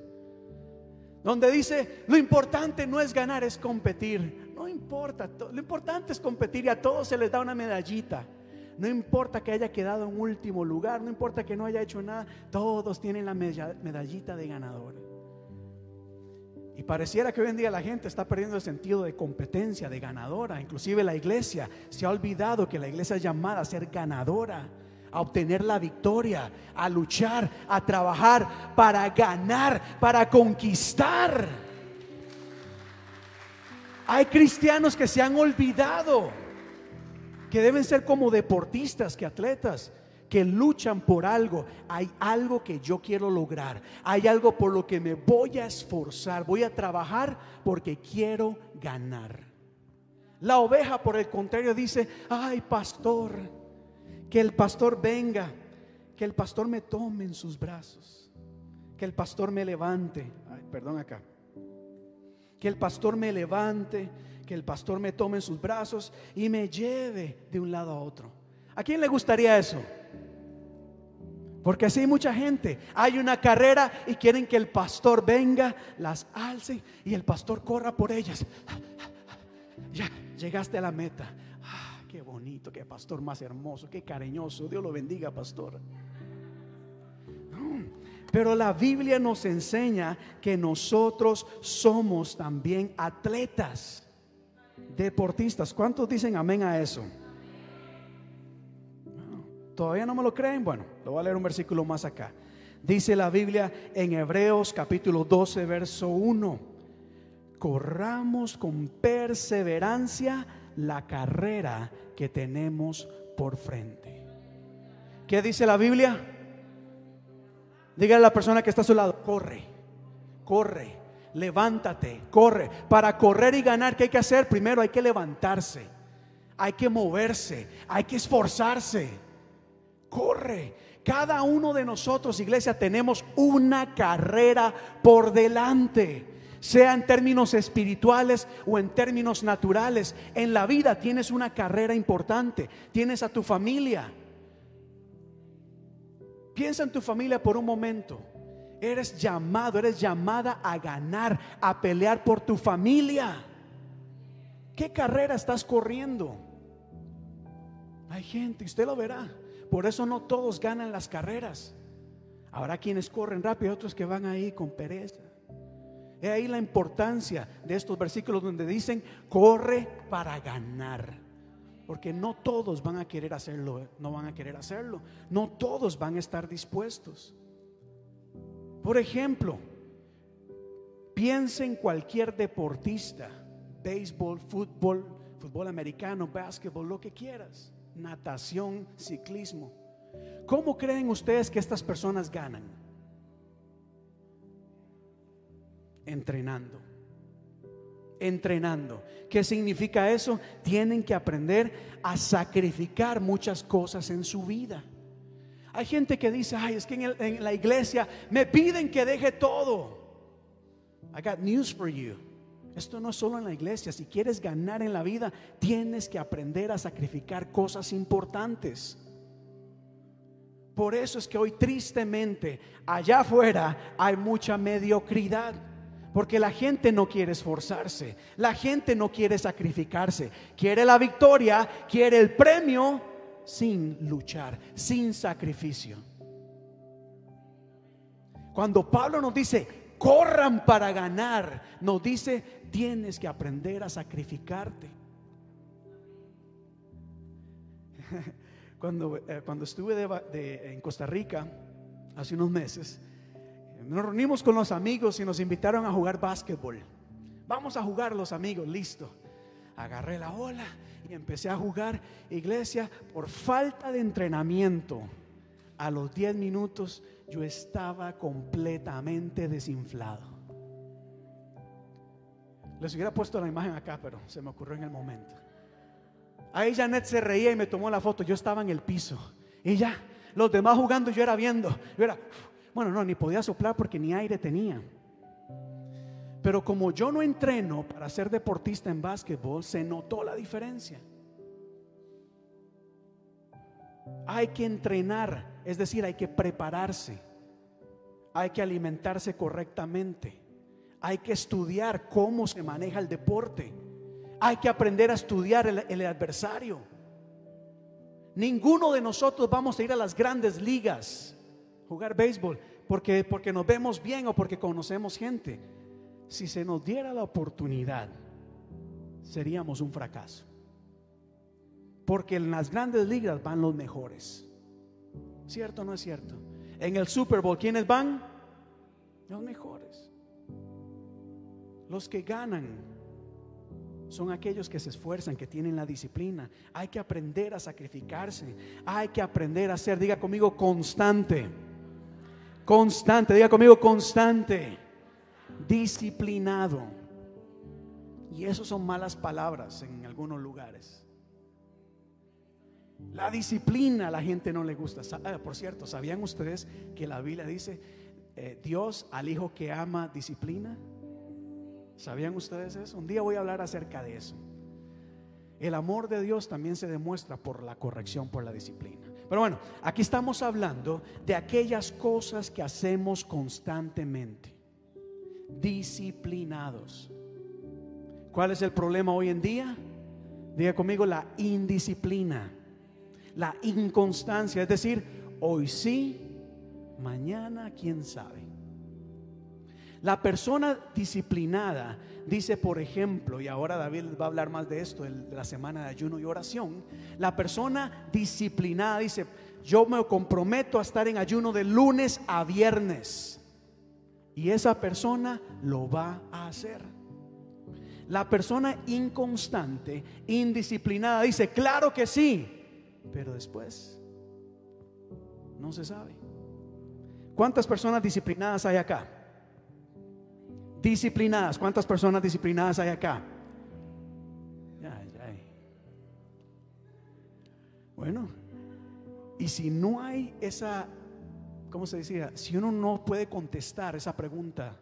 Donde dice, lo importante no es ganar, es competir. Importa, lo importante es competir y a todos se les da una medallita. No importa que haya quedado en último lugar, no importa que no haya hecho nada, todos tienen la medallita de ganador. Y pareciera que hoy en día la gente está perdiendo el sentido de competencia, de ganadora. Inclusive la iglesia se ha olvidado que la iglesia es llamada a ser ganadora, a obtener la victoria, a luchar, a trabajar para ganar, para conquistar. Hay cristianos que se han olvidado que deben ser como deportistas que atletas que luchan por algo. Hay algo que yo quiero lograr. Hay algo por lo que me voy a esforzar. Voy a trabajar porque quiero ganar. La oveja, por el contrario, dice, ay pastor, que el pastor venga, que el pastor me tome en sus brazos, que el pastor me levante. Ay, perdón acá. Que el pastor me levante, que el pastor me tome en sus brazos y me lleve de un lado a otro. ¿A quién le gustaría eso? Porque así hay mucha gente. Hay una carrera y quieren que el pastor venga, las alce y el pastor corra por ellas. Ya, llegaste a la meta. Ah, qué bonito, qué pastor más hermoso, qué cariñoso. Dios lo bendiga, pastor. Pero la Biblia nos enseña que nosotros somos también atletas, deportistas. ¿Cuántos dicen amén a eso? ¿Todavía no me lo creen? Bueno, lo voy a leer un versículo más acá. Dice la Biblia en Hebreos capítulo 12, verso 1. Corramos con perseverancia la carrera que tenemos por frente. ¿Qué dice la Biblia? Dígale a la persona que está a su lado, corre, corre, levántate, corre. Para correr y ganar, ¿qué hay que hacer? Primero hay que levantarse, hay que moverse, hay que esforzarse corre. Cada uno de nosotros, iglesia, tenemos una carrera por delante sea en términos espirituales o en términos naturales. En la vida tienes una carrera importante, tienes a tu familia. Piensa en tu familia por un momento. Eres llamado, eres llamada a ganar, a pelear por tu familia. ¿Qué carrera estás corriendo? Hay gente, usted lo verá. Por eso no todos ganan las carreras. Habrá quienes corren rápido, otros que van ahí con pereza. Es ahí la importancia de estos versículos donde dicen, corre para ganar. Porque no todos van a querer hacerlo, no van a querer hacerlo. No todos van a estar dispuestos. Por ejemplo, piensa en cualquier deportista, béisbol, fútbol, fútbol americano, básquetbol, lo que quieras natación, ciclismo. ¿Cómo creen ustedes que estas personas ganan? Entrenando. Entrenando. ¿Qué significa eso? Tienen que aprender a sacrificar muchas cosas en su vida. Hay gente que dice, ay, es que en, en la iglesia me piden que deje todo. I got news for you. Esto no es solo en la iglesia. Si quieres ganar en la vida, tienes que aprender a sacrificar cosas importantes. Por eso es que hoy tristemente allá afuera hay mucha mediocridad. Porque la gente no quiere esforzarse, la gente no quiere sacrificarse, quiere la victoria, quiere el premio sin luchar, sin sacrificio. Cuando Pablo nos dice, corran para ganar, nos dice, tienes que aprender a sacrificarte. Cuando, eh, cuando estuve en Costa Rica hace unos meses, nos reunimos con los amigos y nos invitaron a jugar básquetbol. Vamos a jugar los amigos, listo. Agarré la ola y empecé a jugar iglesia por falta de entrenamiento. A los 10 minutos yo estaba completamente desinflado. Les hubiera puesto la imagen acá, pero se me ocurrió en el momento. Ahí Janet se reía y me tomó la foto. Yo estaba en el piso. Y ya, los demás jugando, yo era viendo. Yo era, bueno, no, ni podía soplar porque ni aire tenía. Pero como yo no entreno para ser deportista en básquetbol, se notó la diferencia. Hay que entrenar, es decir, hay que prepararse. Hay que alimentarse correctamente hay que estudiar cómo se maneja el deporte. Hay que aprender a estudiar el, el adversario. Ninguno de nosotros vamos a ir a las grandes ligas, jugar béisbol, porque, porque nos vemos bien o porque conocemos gente. Si se nos diera la oportunidad, seríamos un fracaso. Porque en las grandes ligas van los mejores. ¿Cierto o no es cierto? En el Super Bowl, ¿quiénes van? Los mejores. Los que ganan son aquellos que se esfuerzan, que tienen la disciplina. Hay que aprender a sacrificarse. Hay que aprender a ser, diga conmigo, constante. Constante, diga conmigo, constante. Disciplinado. Y eso son malas palabras en algunos lugares. La disciplina a la gente no le gusta. Ah, por cierto, ¿sabían ustedes que la Biblia dice, eh, Dios al hijo que ama disciplina? ¿Sabían ustedes eso? Un día voy a hablar acerca de eso. El amor de Dios también se demuestra por la corrección, por la disciplina. Pero bueno, aquí estamos hablando de aquellas cosas que hacemos constantemente. Disciplinados. ¿Cuál es el problema hoy en día? Diga conmigo la indisciplina, la inconstancia. Es decir, hoy sí, mañana quién sabe. La persona disciplinada dice, por ejemplo, y ahora David va a hablar más de esto, de la semana de ayuno y oración, la persona disciplinada dice, yo me comprometo a estar en ayuno de lunes a viernes. Y esa persona lo va a hacer. La persona inconstante, indisciplinada, dice, claro que sí, pero después no se sabe. ¿Cuántas personas disciplinadas hay acá? Disciplinadas. ¿Cuántas personas disciplinadas hay acá? Bueno, y si no hay esa, ¿cómo se decía? Si uno no puede contestar esa pregunta,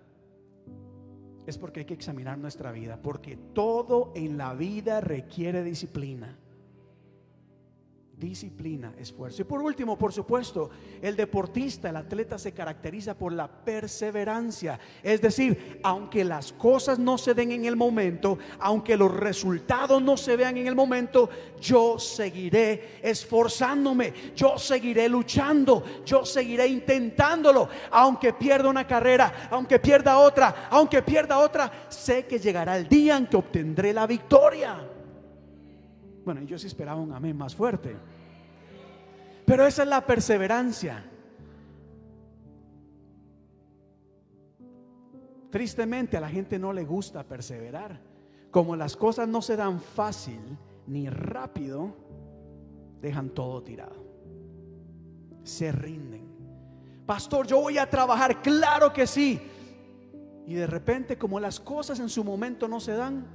es porque hay que examinar nuestra vida, porque todo en la vida requiere disciplina disciplina, esfuerzo. Y por último, por supuesto, el deportista, el atleta se caracteriza por la perseverancia. Es decir, aunque las cosas no se den en el momento, aunque los resultados no se vean en el momento, yo seguiré esforzándome, yo seguiré luchando, yo seguiré intentándolo, aunque pierda una carrera, aunque pierda otra, aunque pierda otra, sé que llegará el día en que obtendré la victoria. Bueno, yo sí esperaba un amén más fuerte. Pero esa es la perseverancia. Tristemente a la gente no le gusta perseverar. Como las cosas no se dan fácil ni rápido, dejan todo tirado. Se rinden. Pastor, yo voy a trabajar, claro que sí. Y de repente, como las cosas en su momento no se dan,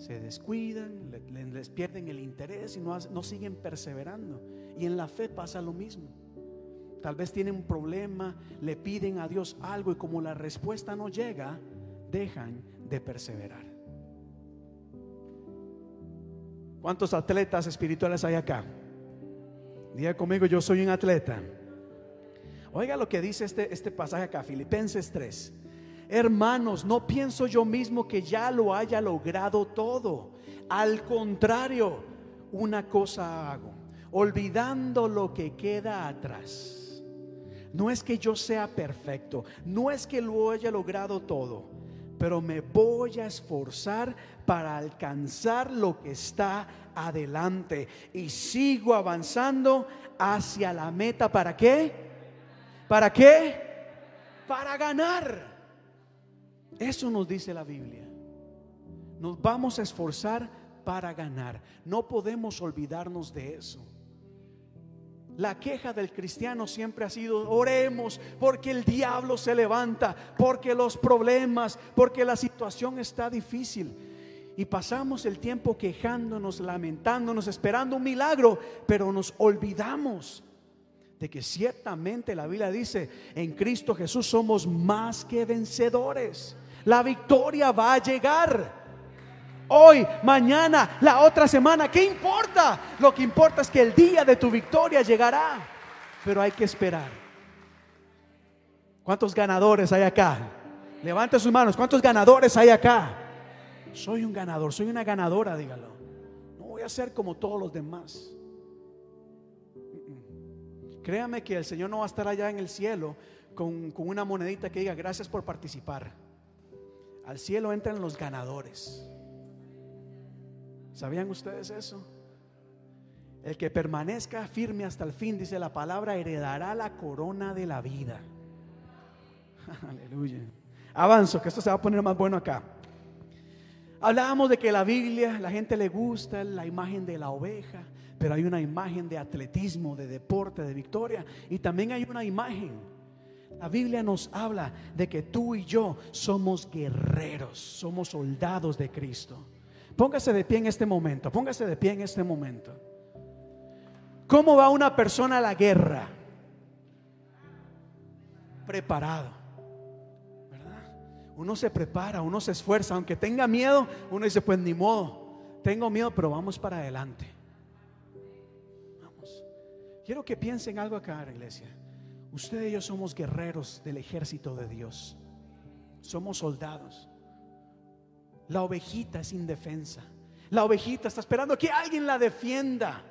se descuidan, les pierden el interés y no, no siguen perseverando. Y en la fe pasa lo mismo. Tal vez tienen un problema, le piden a Dios algo y como la respuesta no llega, dejan de perseverar. ¿Cuántos atletas espirituales hay acá? Diga conmigo, yo soy un atleta. Oiga lo que dice este, este pasaje acá, Filipenses 3. Hermanos, no pienso yo mismo que ya lo haya logrado todo. Al contrario, una cosa hago, olvidando lo que queda atrás. No es que yo sea perfecto, no es que lo haya logrado todo, pero me voy a esforzar para alcanzar lo que está adelante y sigo avanzando hacia la meta. ¿Para qué? ¿Para qué? Para ganar. Eso nos dice la Biblia. Nos vamos a esforzar para ganar. No podemos olvidarnos de eso. La queja del cristiano siempre ha sido, oremos porque el diablo se levanta, porque los problemas, porque la situación está difícil. Y pasamos el tiempo quejándonos, lamentándonos, esperando un milagro, pero nos olvidamos de que ciertamente la Biblia dice, en Cristo Jesús somos más que vencedores. La victoria va a llegar. Hoy, mañana, la otra semana, ¿qué importa? Lo que importa es que el día de tu victoria llegará. Pero hay que esperar. ¿Cuántos ganadores hay acá? Levante sus manos. ¿Cuántos ganadores hay acá? Soy un ganador, soy una ganadora, dígalo. No voy a ser como todos los demás. Créame que el Señor no va a estar allá en el cielo con, con una monedita que diga gracias por participar. Al cielo entran los ganadores. ¿Sabían ustedes eso? El que permanezca firme hasta el fin, dice la palabra, heredará la corona de la vida. Aleluya. Avanzo, que esto se va a poner más bueno acá. Hablábamos de que la Biblia, la gente le gusta la imagen de la oveja, pero hay una imagen de atletismo, de deporte, de victoria, y también hay una imagen. La Biblia nos habla de que tú y yo somos guerreros, somos soldados de Cristo. Póngase de pie en este momento, póngase de pie en este momento. ¿Cómo va una persona a la guerra? Preparado. Uno se prepara, uno se esfuerza, aunque tenga miedo, uno dice, pues ni modo, tengo miedo, pero vamos para adelante. Vamos. Quiero que piensen algo acá, iglesia. Usted y yo somos guerreros del ejército de Dios. Somos soldados. La ovejita es indefensa. La ovejita está esperando que alguien la defienda.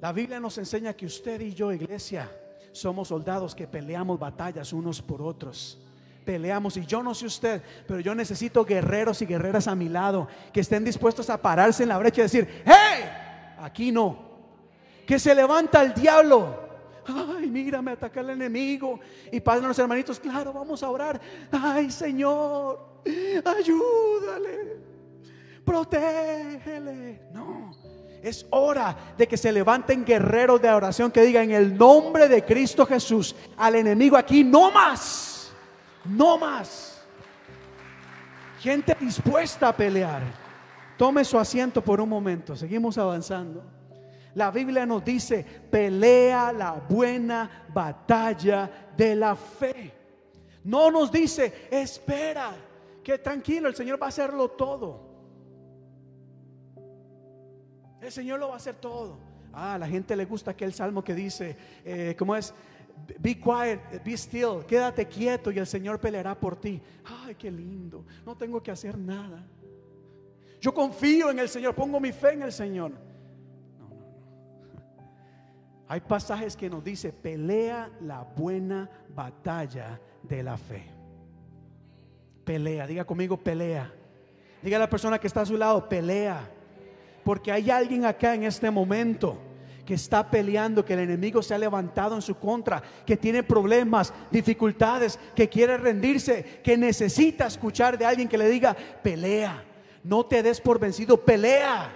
La Biblia nos enseña que usted y yo, iglesia, somos soldados que peleamos batallas unos por otros peleamos. Y yo no sé usted, pero yo necesito guerreros y guerreras a mi lado que estén dispuestos a pararse en la brecha y decir, ¡Hey! Aquí no. Que se levanta el diablo. Ay, mírame, ataca al enemigo. Y padre, los hermanitos, claro, vamos a orar. Ay, Señor, ayúdale, protégele. No, es hora de que se levanten guerreros de oración que digan en el nombre de Cristo Jesús al enemigo aquí, no más no más. Gente dispuesta a pelear. Tome su asiento por un momento. Seguimos avanzando. La Biblia nos dice, pelea la buena batalla de la fe. No nos dice, espera, que tranquilo, el Señor va a hacerlo todo. El Señor lo va a hacer todo. Ah, a la gente le gusta aquel salmo que dice, eh, ¿cómo es? Be quiet, be still, quédate quieto y el Señor peleará por ti. Ay, qué lindo, no tengo que hacer nada. Yo confío en el Señor, pongo mi fe en el Señor. Hay pasajes que nos dice, pelea la buena batalla de la fe. Pelea, diga conmigo, pelea. Diga a la persona que está a su lado, pelea. Porque hay alguien acá en este momento que está peleando, que el enemigo se ha levantado en su contra, que tiene problemas, dificultades, que quiere rendirse, que necesita escuchar de alguien que le diga, pelea, no te des por vencido, pelea.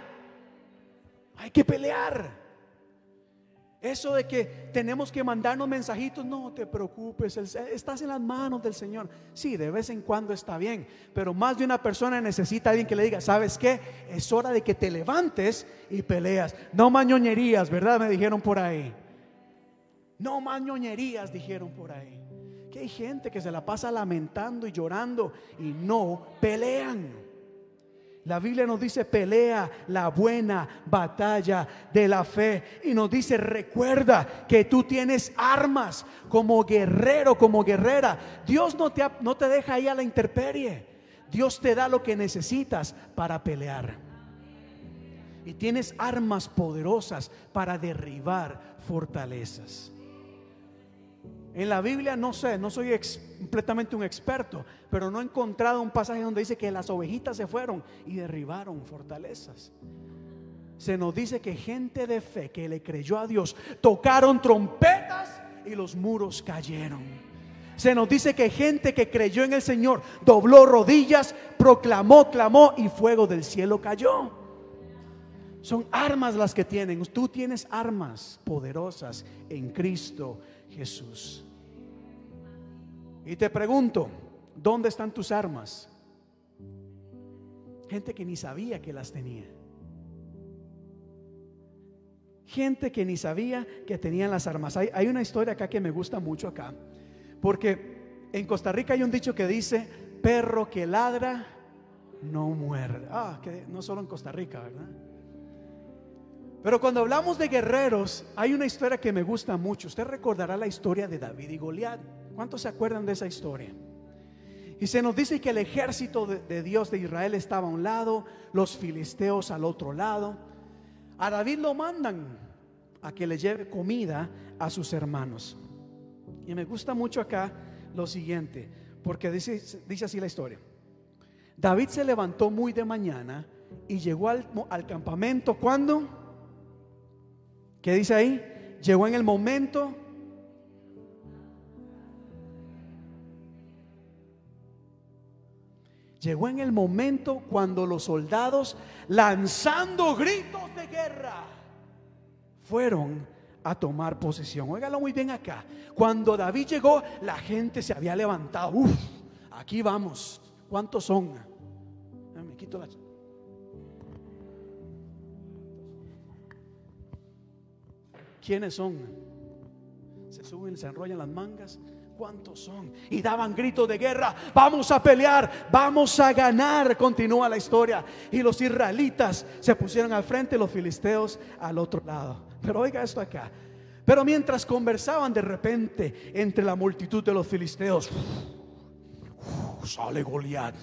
Hay que pelear. Eso de que tenemos que mandarnos mensajitos, no te preocupes, estás en las manos del Señor. Sí, de vez en cuando está bien, pero más de una persona necesita alguien que le diga, ¿sabes qué? Es hora de que te levantes y peleas. No mañoñerías, ¿verdad? Me dijeron por ahí. No mañoñerías, dijeron por ahí. Que hay gente que se la pasa lamentando y llorando y no pelean. La Biblia nos dice pelea la buena batalla de la fe y nos dice recuerda que tú tienes armas como guerrero, como guerrera. Dios no te, no te deja ahí a la intemperie. Dios te da lo que necesitas para pelear. Y tienes armas poderosas para derribar fortalezas. En la Biblia no sé, no soy completamente un experto, pero no he encontrado un pasaje donde dice que las ovejitas se fueron y derribaron fortalezas. Se nos dice que gente de fe que le creyó a Dios tocaron trompetas y los muros cayeron. Se nos dice que gente que creyó en el Señor dobló rodillas, proclamó, clamó y fuego del cielo cayó. Son armas las que tienen. Tú tienes armas poderosas en Cristo Jesús. Y te pregunto, ¿dónde están tus armas? Gente que ni sabía que las tenía. Gente que ni sabía que tenían las armas. Hay, una historia acá que me gusta mucho acá. Porque en Costa Rica hay un dicho que dice, perro que ladra, no muerde. Ah, que no solo en Costa Rica, ¿verdad? Pero cuando hablamos de guerreros, hay una historia que me gusta mucho. Usted recordará la historia de David y Goliat. ¿Cuántos se acuerdan de esa historia? Y se nos dice que el ejército de, Dios de Israel estaba a un lado, los filisteos al otro lado. A David lo mandan a que le lleve comida a sus hermanos. Y me gusta mucho acá lo siguiente, porque dice, dice así la historia. David se levantó muy de mañana y llegó al, al campamento. ¿Cuándo? ¿Qué dice ahí? Llegó en el momento. Llegó en el momento cuando los soldados, lanzando gritos de guerra, fueron a tomar posesión. Óigalo muy bien acá. Cuando David llegó, la gente se había levantado. Uf, aquí vamos. ¿Cuántos son? Me quito la. ¿Quiénes son? Se suben, se enrollan las mangas. ¿Cuántos son? Y daban gritos de guerra. Vamos a pelear, vamos a ganar. Continúa la historia. Y los israelitas se pusieron al frente, los filisteos al otro lado. Pero oiga esto acá. Pero mientras conversaban de repente entre la multitud de los filisteos, sale Goliat.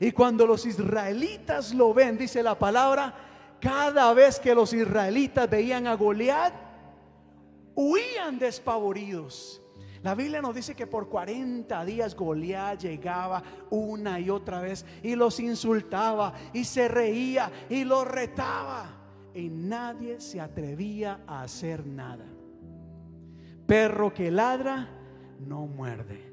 Y cuando los israelitas lo ven, dice la palabra, cada vez que los israelitas veían a Goliat, huían despavoridos. La Biblia nos dice que por 40 días Goliat llegaba una y otra vez y los insultaba y se reía y los retaba. Y nadie se atrevía a hacer nada. Perro que ladra no muerde.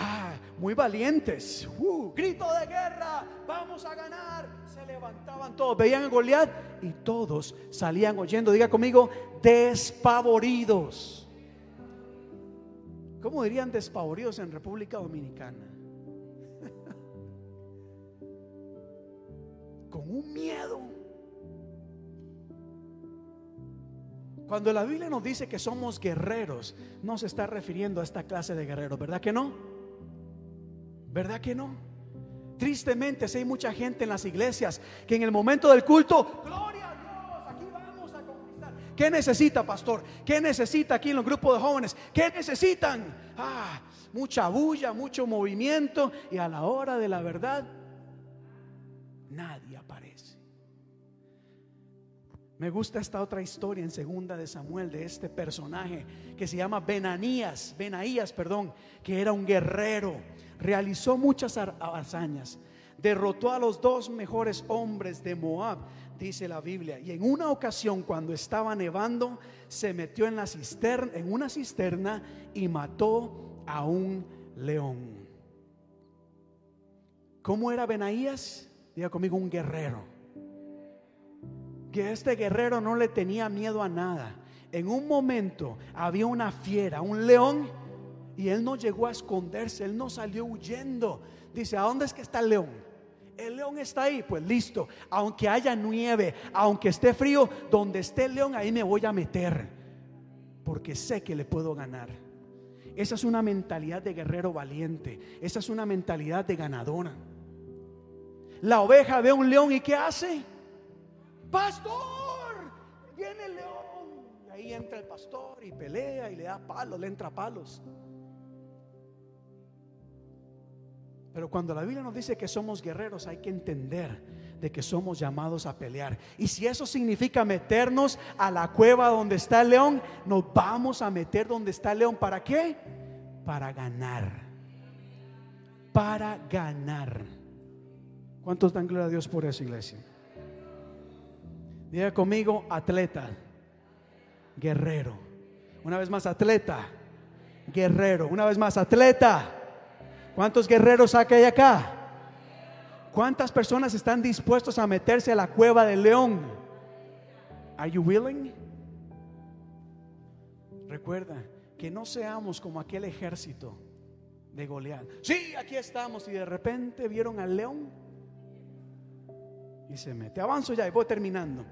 Ah, muy valientes. Uh, grito de guerra, vamos a ganar. Se levantaban todos, veían a Goliat y todos salían oyendo. Diga conmigo, despavoridos. ¿Cómo dirían despavoridos en República Dominicana? Con un miedo. Cuando la Biblia nos dice que somos guerreros, no se está refiriendo a esta clase de guerreros, ¿verdad que no? ¿Verdad que no? Tristemente, si hay mucha gente en las iglesias que en el momento del culto, gloria a Dios, aquí vamos a conquistar. ¿Qué necesita, pastor? ¿Qué necesita aquí en los grupos de jóvenes? ¿Qué necesitan? Ah, mucha bulla, mucho movimiento y a la hora de la verdad, nadie aparece. Me gusta esta otra historia en segunda de Samuel de este personaje que se llama Benanías, Benaías, perdón, que era un guerrero, realizó muchas hazañas, derrotó a los dos mejores hombres de Moab, dice la Biblia, y en una ocasión cuando estaba nevando se metió en la cisterna, en una cisterna y mató a un león. ¿Cómo era Benaías? Diga conmigo un guerrero que este guerrero no le tenía miedo a nada. En un momento había una fiera, un león, y él no llegó a esconderse, él no salió huyendo. Dice, ¿a dónde es que está el león? El león está ahí, pues listo. Aunque haya nieve, aunque esté frío, donde esté el león, ahí me voy a meter. Porque sé que le puedo ganar. Esa es una mentalidad de guerrero valiente. Esa es una mentalidad de ganadora. La oveja ve un león y ¿qué hace? Pastor, viene el león. Y ahí entra el pastor y pelea y le da palos, le entra palos. Pero cuando la Biblia nos dice que somos guerreros, hay que entender de que somos llamados a pelear. Y si eso significa meternos a la cueva donde está el león, nos vamos a meter donde está el león. ¿Para qué? Para ganar. Para ganar. ¿Cuántos dan gloria a Dios por eso, iglesia? Diga conmigo, atleta, guerrero. Una vez más, atleta, guerrero. Una vez más, atleta. ¿Cuántos guerreros hay acá? ¿Cuántas personas están dispuestos a meterse a la cueva del león? Are you willing? Recuerda que no seamos como aquel ejército de Goliat. Sí, aquí estamos y de repente vieron al león y se mete. Avanzo ya y voy terminando.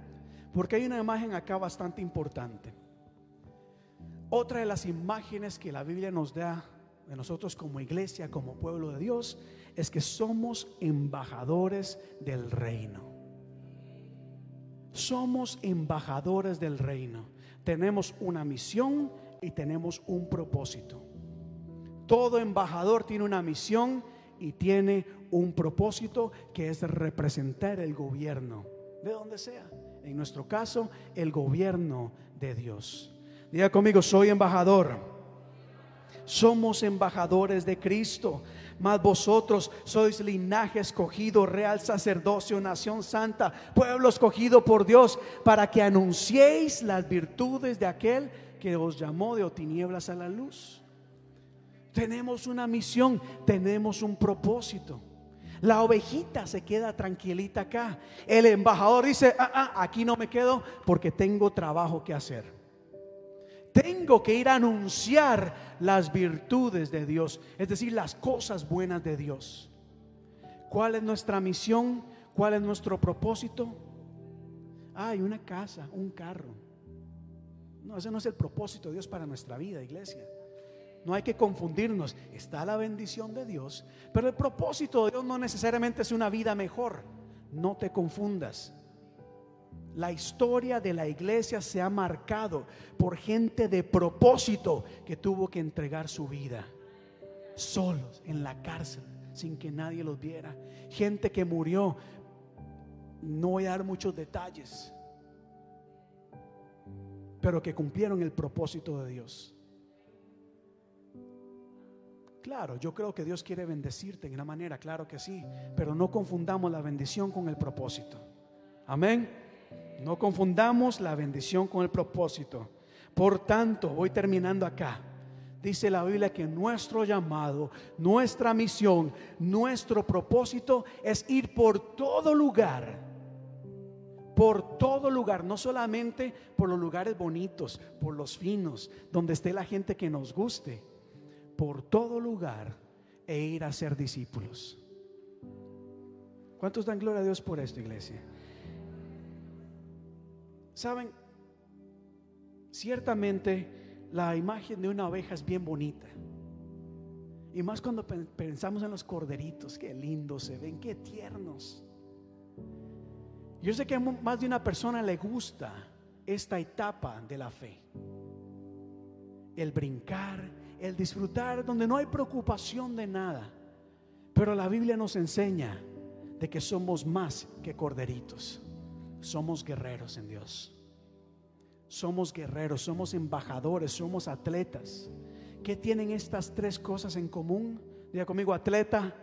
Porque hay una imagen acá bastante importante. Otra de las imágenes que la Biblia nos da de nosotros como iglesia, como pueblo de Dios, es que somos embajadores del reino. Somos embajadores del reino. Tenemos una misión y tenemos un propósito. Todo embajador tiene una misión y tiene un propósito que es representar el gobierno, de donde sea. En nuestro caso, el gobierno de Dios. Diga conmigo, soy embajador. Somos embajadores de Cristo. Mas vosotros sois linaje escogido, real sacerdocio, nación santa, pueblo escogido por Dios, para que anunciéis las virtudes de aquel que os llamó de tinieblas a la luz. Tenemos una misión, tenemos un propósito. La ovejita se queda tranquilita acá. El embajador dice, ah, ah, aquí no me quedo porque tengo trabajo que hacer. Tengo que ir a anunciar las virtudes de Dios, es decir, las cosas buenas de Dios. ¿Cuál es nuestra misión? ¿Cuál es nuestro propósito? Hay una casa, un carro. No, ese no es el propósito de Dios para nuestra vida, iglesia. No hay que confundirnos. Está la bendición de Dios, pero el propósito de Dios no necesariamente es una vida mejor. No te confundas. La historia de la iglesia se ha marcado por gente de propósito que tuvo que entregar su vida solos en la cárcel sin que nadie los viera. Gente que murió. No voy a dar muchos detalles, pero que cumplieron el propósito de Dios. Claro, yo creo que Dios quiere bendecirte en una manera, claro que sí, pero no confundamos la bendición con el propósito. Amén. No confundamos la bendición con el propósito. Por tanto, voy terminando acá. Dice la Biblia que nuestro llamado, nuestra misión, nuestro propósito es ir por todo lugar. Por todo lugar, no solamente por los lugares bonitos, por los finos, donde esté la gente que nos guste por todo lugar e ir a ser discípulos. ¿Cuántos dan gloria a Dios por esto, iglesia? Saben, ciertamente la imagen de una oveja es bien bonita. Y más cuando pensamos en los corderitos, qué lindos se ven, qué tiernos. Yo sé que a más de una persona le gusta esta etapa de la fe. El brincar, el disfrutar donde no hay preocupación de nada. Pero la Biblia nos enseña de que somos más que corderitos. Somos guerreros en Dios. Somos guerreros, somos embajadores, somos atletas. ¿Qué tienen estas tres cosas en común? Diga conmigo, atleta,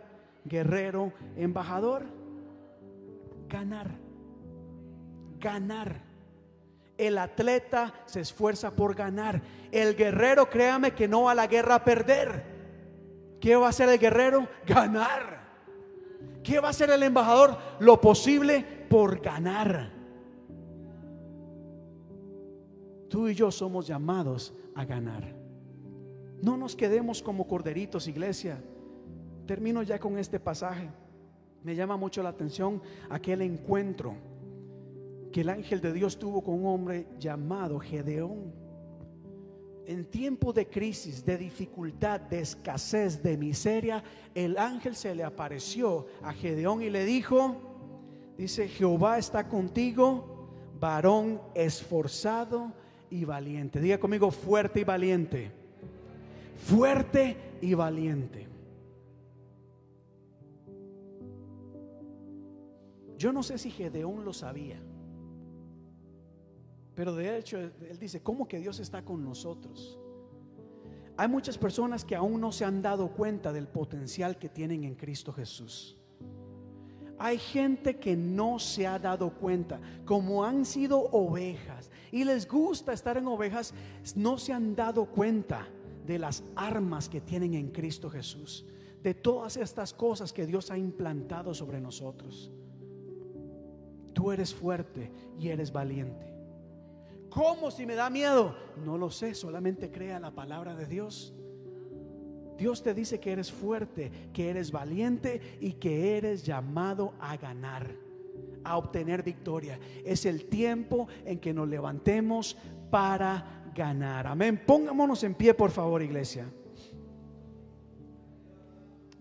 guerrero, embajador. Ganar. Ganar. El atleta se esfuerza por ganar. El guerrero, créame que no va a la guerra a perder. ¿Qué va a hacer el guerrero? Ganar. ¿Qué va a hacer el embajador? Lo posible por ganar. Tú y yo somos llamados a ganar. No nos quedemos como corderitos, iglesia. Termino ya con este pasaje. Me llama mucho la atención aquel encuentro que el ángel de Dios tuvo con un hombre llamado Gedeón. En tiempo de crisis, de dificultad, de escasez, de miseria, el ángel se le apareció a Gedeón y le dijo, dice, Jehová está contigo, varón esforzado y valiente. Diga conmigo, fuerte y valiente. Fuerte y valiente. Yo no sé si Gedeón lo sabía. Pero de hecho, él dice, ¿cómo que Dios está con nosotros? Hay muchas personas que aún no se han dado cuenta del potencial que tienen en Cristo Jesús. Hay gente que no se ha dado cuenta, como han sido ovejas y les gusta estar en ovejas, no se han dado cuenta de las armas que tienen en Cristo Jesús, de todas estas cosas que Dios ha implantado sobre nosotros. Tú eres fuerte y eres valiente. ¿Cómo si me da miedo? No lo sé, solamente crea la palabra de Dios. Dios te dice que eres fuerte, que eres valiente y que eres llamado a ganar, a obtener victoria. Es el tiempo en que nos levantemos para ganar. Amén. Pongámonos en pie, por favor, iglesia.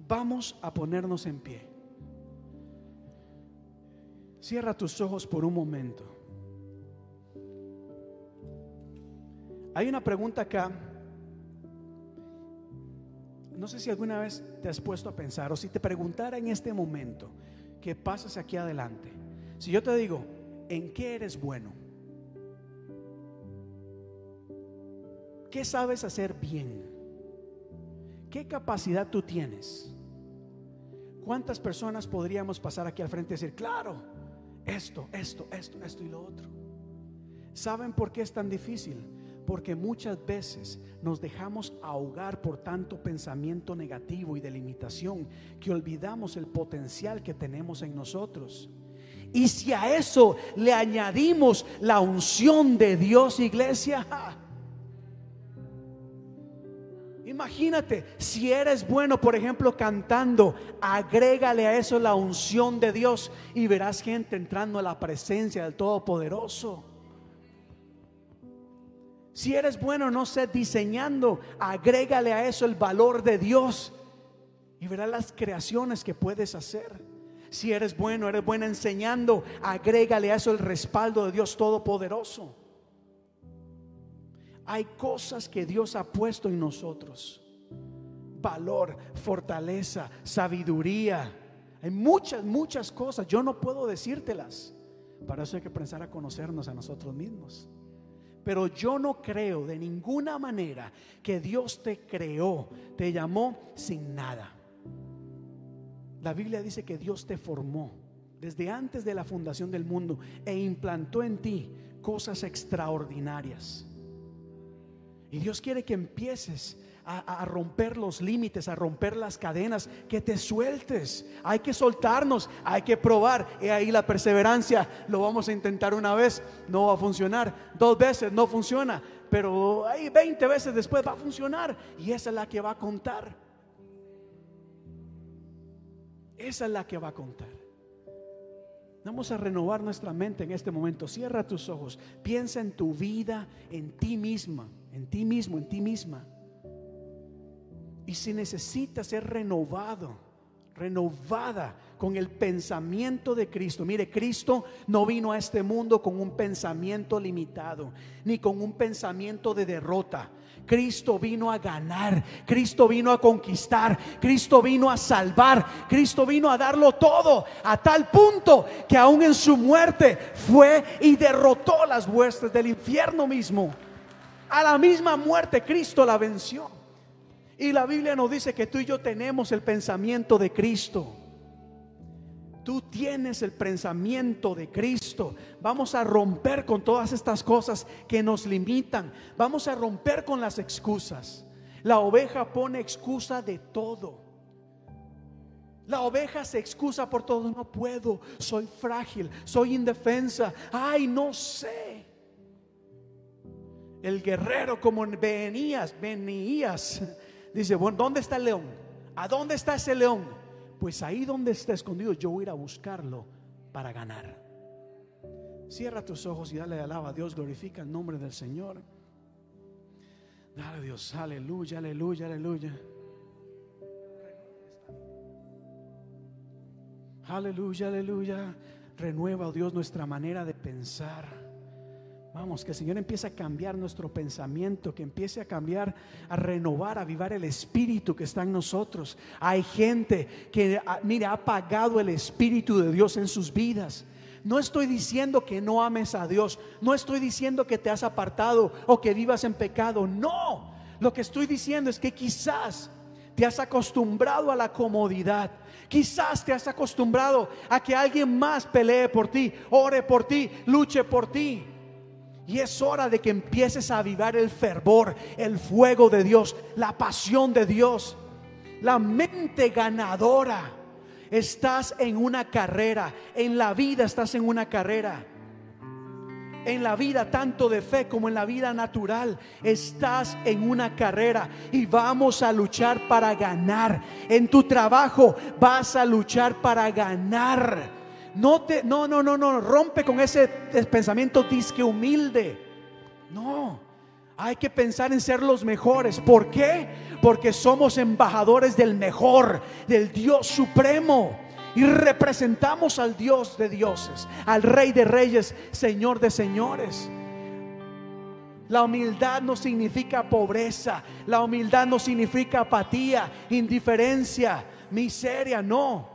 Vamos a ponernos en pie. Cierra tus ojos por un momento. Hay una pregunta acá. No sé si alguna vez te has puesto a pensar o si te preguntara en este momento que pasas aquí adelante, si yo te digo, ¿en qué eres bueno? ¿Qué sabes hacer bien? ¿Qué capacidad tú tienes? ¿Cuántas personas podríamos pasar aquí al frente y decir, claro, esto, esto, esto, esto y lo otro? ¿Saben por qué es tan difícil? Porque muchas veces nos dejamos ahogar por tanto pensamiento negativo y de limitación que olvidamos el potencial que tenemos en nosotros. Y si a eso le añadimos la unción de Dios, iglesia, Imagínate, si eres bueno, por ejemplo, cantando, agrégale a eso la unción de Dios y verás gente entrando a la presencia del Todopoderoso. Si eres bueno, no sé, diseñando, agrégale a eso el valor de Dios y verás las creaciones que puedes hacer. Si eres bueno, eres buena enseñando, agrégale a eso el respaldo de Dios Todopoderoso. Hay cosas que Dios ha puesto en nosotros. Valor, fortaleza, sabiduría. Hay muchas, muchas cosas. Yo no puedo decírtelas. Para eso hay que pensar a conocernos a nosotros mismos. Pero yo no creo de ninguna manera que Dios te creó, te llamó sin nada. La Biblia dice que Dios te formó desde antes de la fundación del mundo e implantó en ti cosas extraordinarias. Y Dios quiere que empieces a, romper los límites, a romper las cadenas, que te sueltes. Hay que soltarnos, hay que probar. Y ahí la perseverancia, lo vamos a intentar una vez, no va a funcionar. Dos veces no funciona, pero ahí 20 veces después va a funcionar. Y esa es la que va a contar. Esa es la que va a contar. Vamos a renovar nuestra mente en este momento. Cierra tus ojos. Piensa en tu vida, en ti misma, en ti mismo, en ti misma. Y si necesitas ser renovado, renovada con el pensamiento de Cristo. Mire, Cristo no vino a este mundo con un pensamiento limitado, ni con un pensamiento de derrota. Cristo vino a ganar, Cristo vino a conquistar, Cristo vino a salvar, Cristo vino a darlo todo a tal punto que aún en su muerte fue y derrotó las huestes del infierno mismo. A la misma muerte Cristo la venció. Y la Biblia nos dice que tú y yo tenemos el pensamiento de Cristo. Tú tienes el pensamiento de Cristo. Vamos a romper con todas estas cosas que nos limitan. Vamos a romper con las excusas. La oveja pone excusa de todo. La oveja se excusa por todo. No puedo, soy frágil, soy indefensa. Ay, no sé. El guerrero como venías, venías. Dice, bueno, ¿dónde está el león? ¿A dónde está ese león? pues ahí donde está escondido yo voy a ir a buscarlo para ganar. Cierra tus ojos y dale alaba a Dios, glorifica el nombre del Señor. Dale a Dios, aleluya, aleluya, aleluya. Aleluya, aleluya. Renueva, oh Dios, nuestra manera de pensar. Vamos, que el Señor empiece a cambiar nuestro pensamiento, que empiece a cambiar, a renovar, a avivar el espíritu que está en nosotros. Hay gente que, ah, mire, ha apagado el espíritu de Dios en sus vidas. No estoy diciendo que no ames a Dios, no estoy diciendo que te has apartado o que vivas en pecado, no. Lo que estoy diciendo es que quizás te has acostumbrado a la comodidad. Quizás te has acostumbrado a que alguien más pelee por ti, ore por ti, luche por ti. Y es hora de que empieces a avivar el fervor, el fuego de Dios, la pasión de Dios, la mente ganadora. Estás en una carrera, en la vida estás en una carrera. En la vida tanto de fe como en la vida natural estás en una carrera y vamos a luchar para ganar. En tu trabajo vas a luchar para ganar no te, no, no, no, no, rompe con ese pensamiento disque humilde. No, hay que pensar en ser los mejores. ¿Por qué? Porque somos embajadores del mejor, del Dios supremo. Y representamos al Dios de dioses, al Rey de reyes, Señor de señores. La humildad no significa pobreza. La humildad no significa apatía, indiferencia, miseria. No.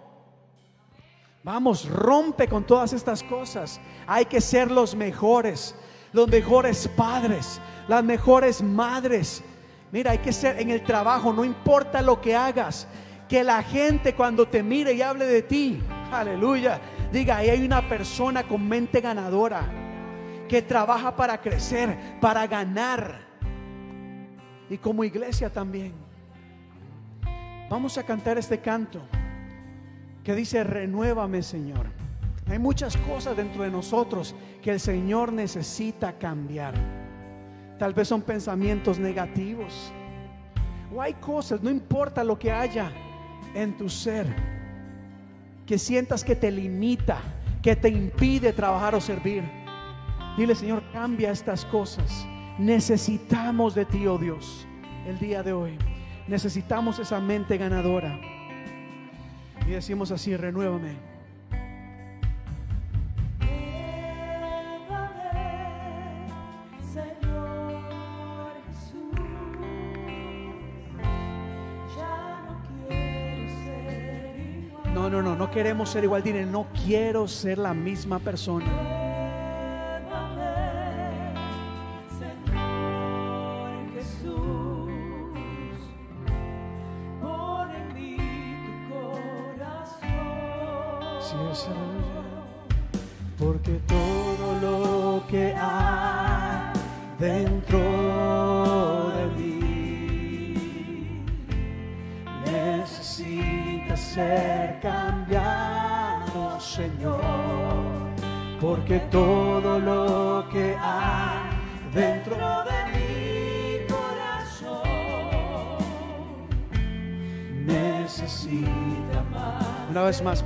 Vamos, rompe con todas estas cosas. Hay que ser los mejores, los mejores padres, las mejores madres. Mira, hay que ser en el trabajo, no importa lo que hagas. Que la gente cuando te mire y hable de ti, aleluya, diga, ahí hay una persona con mente ganadora que trabaja para crecer, para ganar. Y como iglesia también. Vamos a cantar este canto que dice, renuévame Señor. Hay muchas cosas dentro de nosotros que el Señor necesita cambiar. Tal vez son pensamientos negativos. O hay cosas, no importa lo que haya en tu ser, que sientas que te limita, que te impide trabajar o servir. Dile, Señor, cambia estas cosas. Necesitamos de ti, oh Dios, el día de hoy. Necesitamos esa mente ganadora. Y decimos así, renuévame. Señor Jesús, ya no quiero ser igual. No, no, no, no queremos ser igual. Dile, no quiero ser la misma persona.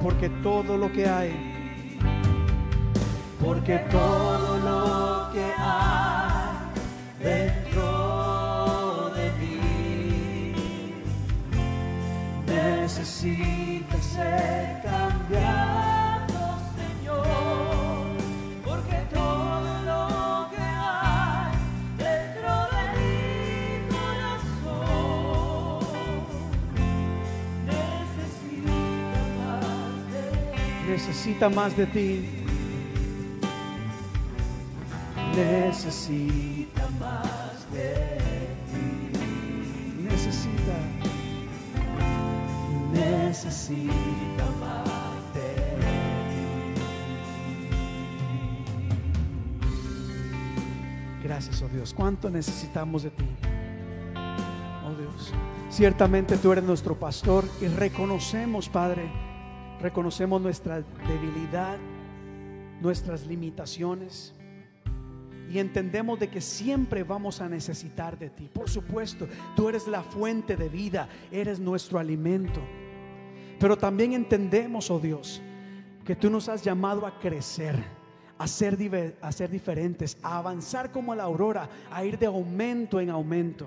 Porque todo lo que hay porque todo necesita más de ti necesita más de ti. Necesita, necesita más de ti. Gracias, oh Dios. ¿Cuánto necesitamos de ti? Oh Dios. Ciertamente tú eres nuestro pastor y reconocemos, Padre, reconocemos nuestra debilidad, nuestras limitaciones y entendemos de que siempre vamos a necesitar de ti. Por supuesto, tú eres la fuente de vida, eres nuestro alimento. Pero también entendemos, oh Dios, que tú nos has llamado a crecer, a ser, a ser diferentes, a avanzar como la aurora, a ir de aumento en aumento.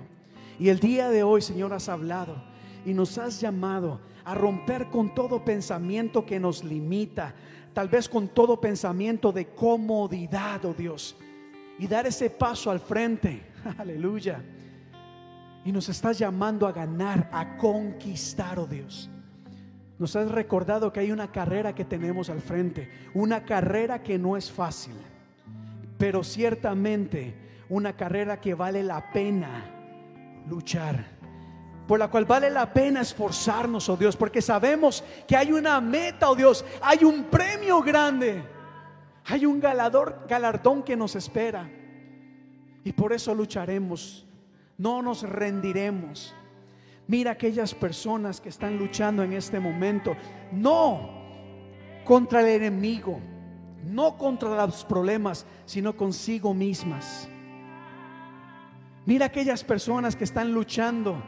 Y el día de hoy, Señor, has hablado y nos has llamado a romper con todo pensamiento que nos limita, tal vez con todo pensamiento de comodidad, oh Dios y dar ese paso al frente. Aleluya. Y nos estás llamando a ganar, a conquistar, oh Dios. Nos has recordado que hay una carrera que tenemos al frente, una carrera que no es fácil, pero ciertamente una carrera que vale la pena luchar, por la cual vale la pena esforzarnos, oh Dios, porque sabemos que hay una meta, oh Dios, hay un premio grande. Hay un galardón que nos espera. Y por eso lucharemos. No nos rendiremos. Mira aquellas personas que están luchando en este momento. No contra el enemigo. No contra los problemas, sino consigo mismas. Mira aquellas personas que están luchando.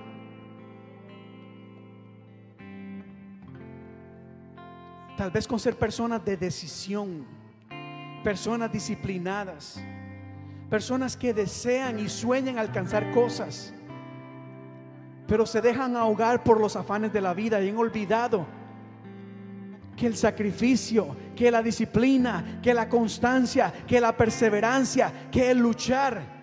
Tal vez con ser personas de decisión personas disciplinadas, personas que desean y sueñan alcanzar cosas, pero se dejan ahogar por los afanes de la vida y han olvidado que el sacrificio, que la disciplina, que la constancia, que la perseverancia, que el luchar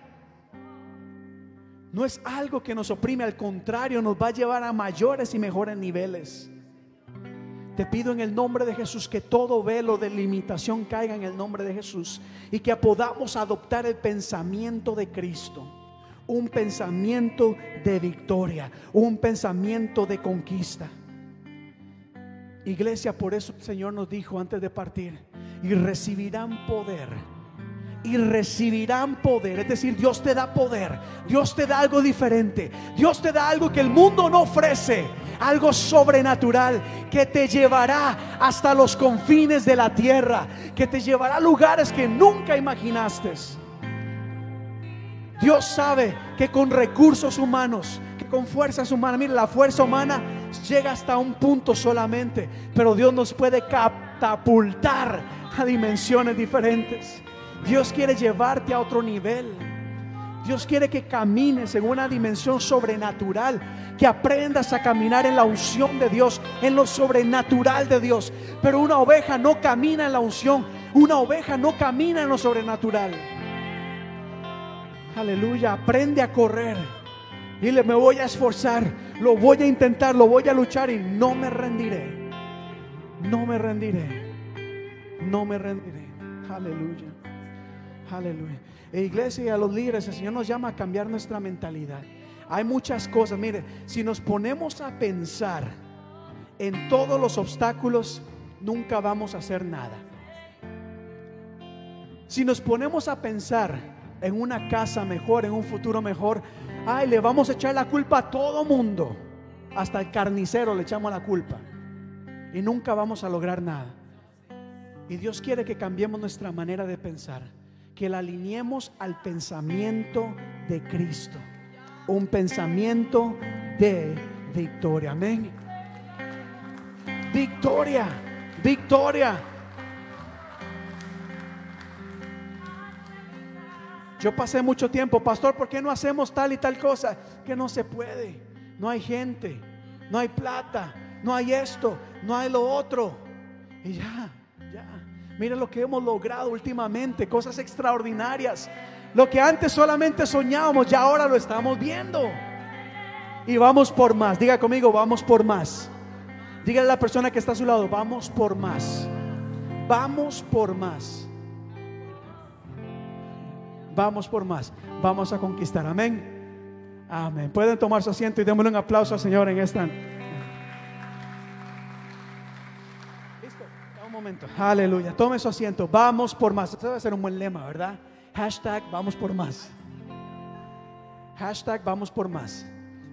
No es algo que nos oprime, al contrario, nos va a llevar a mayores y mejores niveles. Te pido en el nombre de Jesús que todo velo de limitación caiga en el nombre de Jesús y que podamos adoptar el pensamiento de Cristo. Un pensamiento de victoria, un pensamiento de conquista. Iglesia, por eso el Señor nos dijo antes de partir, y recibirán poder y recibirán poder. Es decir, Dios te da poder. Dios te da algo diferente. Dios te da algo que el mundo no ofrece. Algo sobrenatural que te llevará hasta los confines de la tierra. Que te llevará a lugares que nunca imaginaste. Dios sabe que con recursos humanos, que con fuerzas humanas, mire, la fuerza humana llega hasta un punto solamente, pero Dios nos puede catapultar a dimensiones diferentes. Dios quiere llevarte a otro nivel. Dios quiere que camines en una dimensión sobrenatural, que aprendas a caminar en la unción de Dios, en lo sobrenatural de Dios. Pero una oveja no camina en la unción, una oveja no camina en lo sobrenatural. Aleluya, aprende a correr. Dile, me voy a esforzar, lo voy a intentar, lo voy a luchar y no me rendiré. No me rendiré. No me rendiré. Aleluya. Aleluya. E iglesia y a los líderes, el Señor nos llama a cambiar nuestra mentalidad. Hay muchas cosas. Mire, si nos ponemos a pensar en todos los obstáculos, nunca vamos a hacer nada. Si nos ponemos a pensar en una casa mejor, en un futuro mejor, ay, le vamos a echar la culpa a todo mundo. Hasta el carnicero le echamos la culpa. Y nunca vamos a lograr nada. Y Dios quiere que cambiemos nuestra manera de pensar que la alineemos al pensamiento de Cristo. Un pensamiento de victoria. Amén. Victoria, victoria. Yo pasé mucho tiempo, pastor, ¿por qué no hacemos tal y tal cosa? Que no se puede. No hay gente, no hay plata, no hay esto, no hay lo otro. Y ya, Mira lo que hemos logrado últimamente, cosas extraordinarias. Lo que antes solamente soñábamos, ya ahora lo estamos viendo. Y vamos por más. Diga conmigo, vamos por más. Dígale a la persona que está a su lado, vamos por más. Vamos por más. Vamos por más. Vamos a conquistar. Amén. Amén. Pueden tomar su asiento y démosle un aplauso al Señor en esta. Aleluya. Tome su asiento. Vamos por más. Eso debe ser un buen lema, ¿verdad? Hashtag vamos por más. Hashtag vamos por más.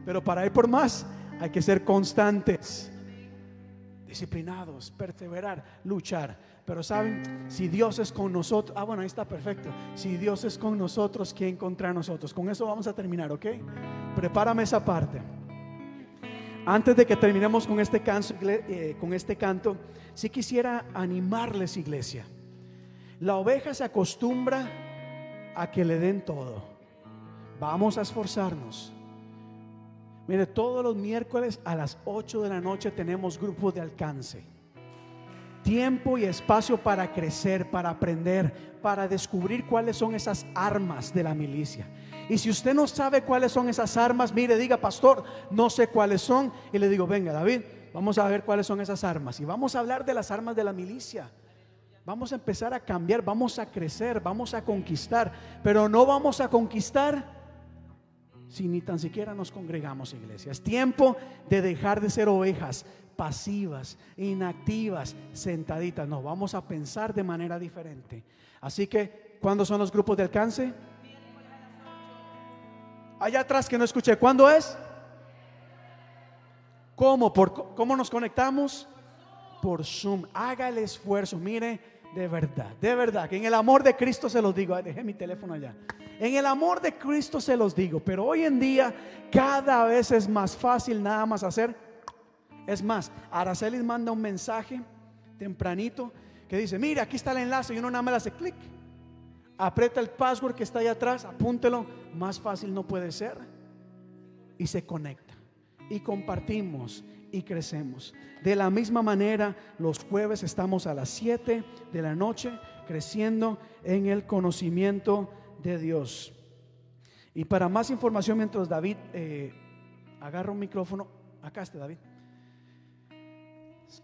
Pero para ir por más hay que ser constantes, disciplinados, perseverar, luchar. Pero saben, si Dios es con nosotros, ah, bueno, ahí está perfecto. Si Dios es con nosotros, ¿quién contra nosotros? Con eso vamos a terminar, ¿ok? Prepárame esa parte. Antes de que terminemos con este, eh, con este canto, sí quisiera animarles, iglesia. La oveja se acostumbra a que le den todo. Vamos a esforzarnos. Mire, todos los miércoles a las 8 de la noche tenemos grupos de alcance. Tiempo y espacio para crecer, para aprender, para descubrir cuáles son esas armas de la milicia. Y si usted no sabe cuáles son esas armas, mire, diga, pastor, no sé cuáles son. Y le digo, venga, David, vamos a ver cuáles son esas armas. Y vamos a hablar de las armas de la milicia. Vamos a empezar a cambiar, vamos a crecer, vamos a conquistar. Pero no vamos a conquistar si ni tan siquiera nos congregamos, iglesia. Es tiempo de dejar de ser ovejas pasivas, inactivas, sentaditas. No, vamos a pensar de manera diferente. Así que, ¿cuándo son los grupos de alcance? Allá atrás que no escuché, ¿cuándo es? ¿Cómo? ¿Por, ¿Cómo nos conectamos? Por Zoom. Haga el esfuerzo. Mire, de verdad, de verdad, que en el amor de Cristo se los digo. dejé mi teléfono allá. En el amor de Cristo se los digo. Pero hoy en día cada vez es más fácil nada más hacer. Es más, Aracelis manda un mensaje tempranito que dice, mira, aquí está el enlace y uno nada más hace clic aprieta el password que está ahí atrás, apúntelo, más fácil no puede ser. Y se conecta. Y compartimos y crecemos. De la misma manera, los jueves estamos a las 7 de la noche creciendo en el conocimiento de Dios. Y para más información, mientras David eh, agarra un micrófono, acá está David.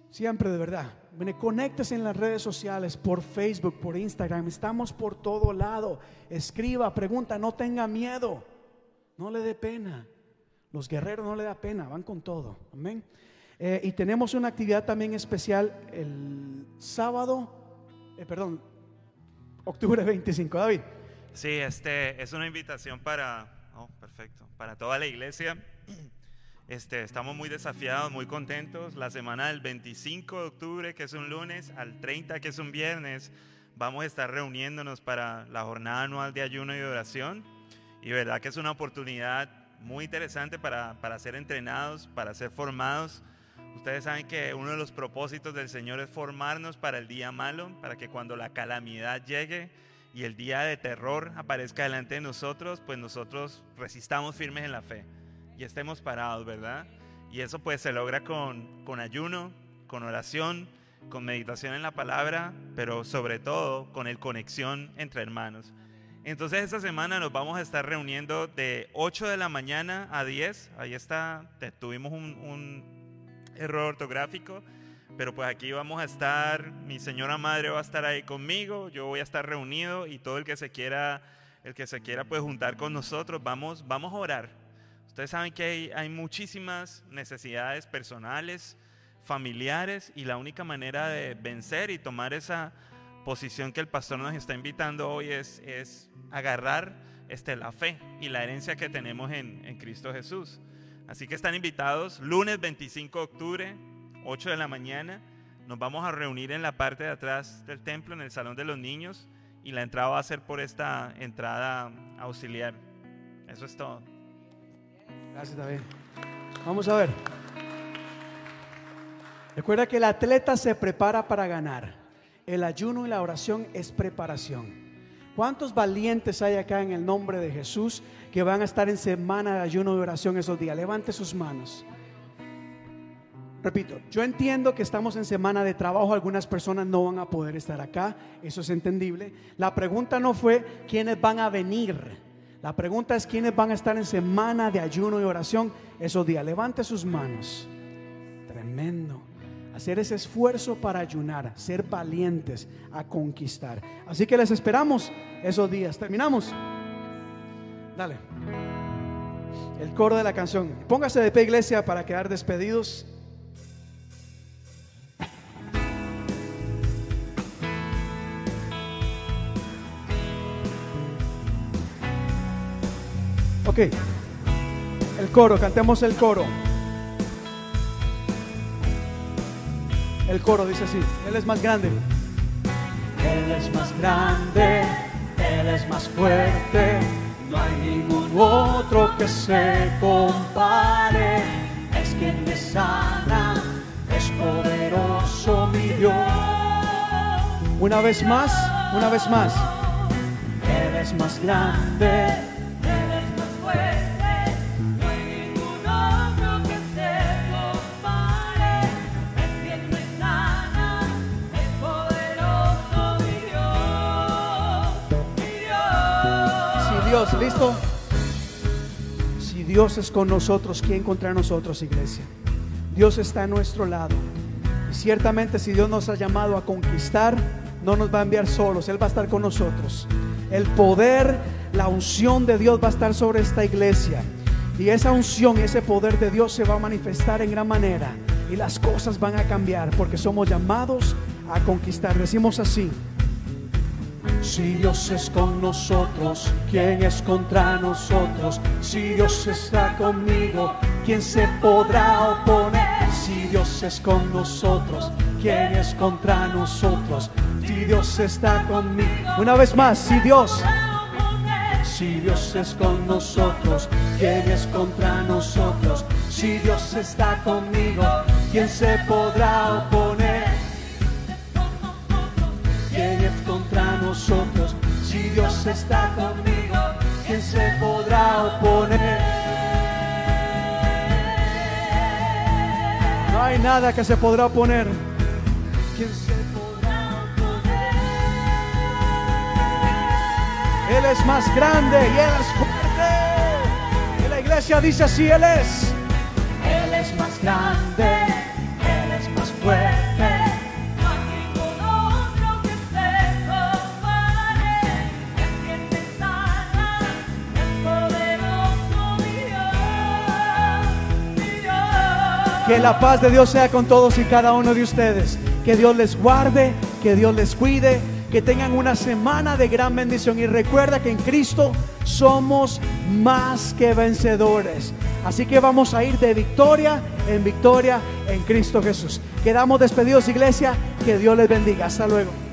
Siempre de verdad. Conéctese en las redes sociales, por Facebook, por Instagram. Estamos por todo lado. Escriba, pregunta, no tenga miedo. No le dé pena. Los guerreros no le da pena, van con todo. Amén. Eh, y tenemos una actividad también especial el sábado, eh, perdón, octubre 25. David. Sí, este es una invitación para, oh, perfecto, para toda la iglesia. Este, estamos muy desafiados, muy contentos. La semana del 25 de octubre, que es un lunes, al 30, que es un viernes, vamos a estar reuniéndonos para la jornada anual de ayuno y oración. Y verdad que es una oportunidad muy interesante para, para ser entrenados, para ser formados. Ustedes saben que uno de los propósitos del Señor es formarnos para el día malo, para que cuando la calamidad llegue y el día de terror aparezca delante de nosotros, pues nosotros resistamos firmes en la fe y estemos parados, ¿verdad? Y eso pues se logra con, con ayuno, con oración, con meditación en la palabra, pero sobre todo con el conexión entre hermanos. Entonces esta semana nos vamos a estar reuniendo de 8 de la mañana a 10. Ahí está, tuvimos un, un error ortográfico, pero pues aquí vamos a estar, mi señora madre va a estar ahí conmigo, yo voy a estar reunido y todo el que se quiera, el que se quiera pues juntar con nosotros, vamos, vamos a orar Ustedes saben que hay, muchísimas necesidades personales, familiares, y la única manera de vencer y tomar esa posición que el pastor nos está invitando hoy es, es agarrar este, la fe y la herencia que tenemos en, en Cristo Jesús. Así que están invitados lunes 25 de octubre, 8 de la mañana. Nos vamos a reunir en la parte de atrás del templo, en el Salón de los Niños, y la entrada va a ser por esta entrada auxiliar. Eso es todo. Gracias, David. Vamos a ver. Recuerda que el atleta se prepara para ganar. El ayuno y la oración es preparación. ¿Cuántos valientes hay acá en el nombre de Jesús que van a estar en semana de ayuno y oración esos días? Levante sus manos. Repito, yo entiendo que estamos en semana de trabajo, algunas personas no van a poder estar acá, eso es entendible. La pregunta no fue quiénes van a venir. La pregunta es quiénes van a estar en semana de ayuno y oración esos días. Levante sus manos. Tremendo. Hacer ese esfuerzo para ayunar, ser valientes a conquistar. Así que les esperamos esos días. Terminamos. Dale. El coro de la canción. Póngase de pie, iglesia, para quedar despedidos. Ok. El coro, cantemos el coro. El coro dice así, Él es más grande. Él es más grande, Él es más fuerte. No hay ningún otro que se compare. Es quien me sana, es poderoso mi Dios. Una vez más, una vez más. Él es más grande. ¿Listo? Si Dios es con nosotros, ¿quién contra nosotros, iglesia? Dios está a nuestro lado. Y ciertamente si Dios nos ha llamado a conquistar, no nos va a enviar solos, Él va a estar con nosotros. El poder, la unción de Dios va a estar sobre esta iglesia. Y esa unción, ese poder de Dios se va a manifestar en gran manera. Y las cosas van a cambiar porque somos llamados a conquistar. Decimos así. Si Dios es con nosotros, ¿quién es contra nosotros? Si Dios está conmigo, ¿quién se podrá oponer? Si Dios es con nosotros, ¿quién es contra nosotros? Si Dios está conmigo. Una vez más, si Dios. Si Dios es con nosotros, ¿quién es contra nosotros? Si Dios está conmigo, ¿quién se podrá oponer? Si Dios está conmigo, ¿quién se podrá oponer? No hay nada que se podrá oponer. ¿Quién se podrá oponer? Él es más grande y Él es fuerte. Y la iglesia dice así, Él es. Él es más grande, Él es más fuerte. Que la paz de Dios sea con todos y cada uno de ustedes. Que Dios les guarde, que Dios les cuide, que tengan una semana de gran bendición. Y recuerda que en Cristo somos más que vencedores. Así que vamos a ir de victoria en victoria en Cristo Jesús. Quedamos despedidos, iglesia. Que Dios les bendiga. Hasta luego.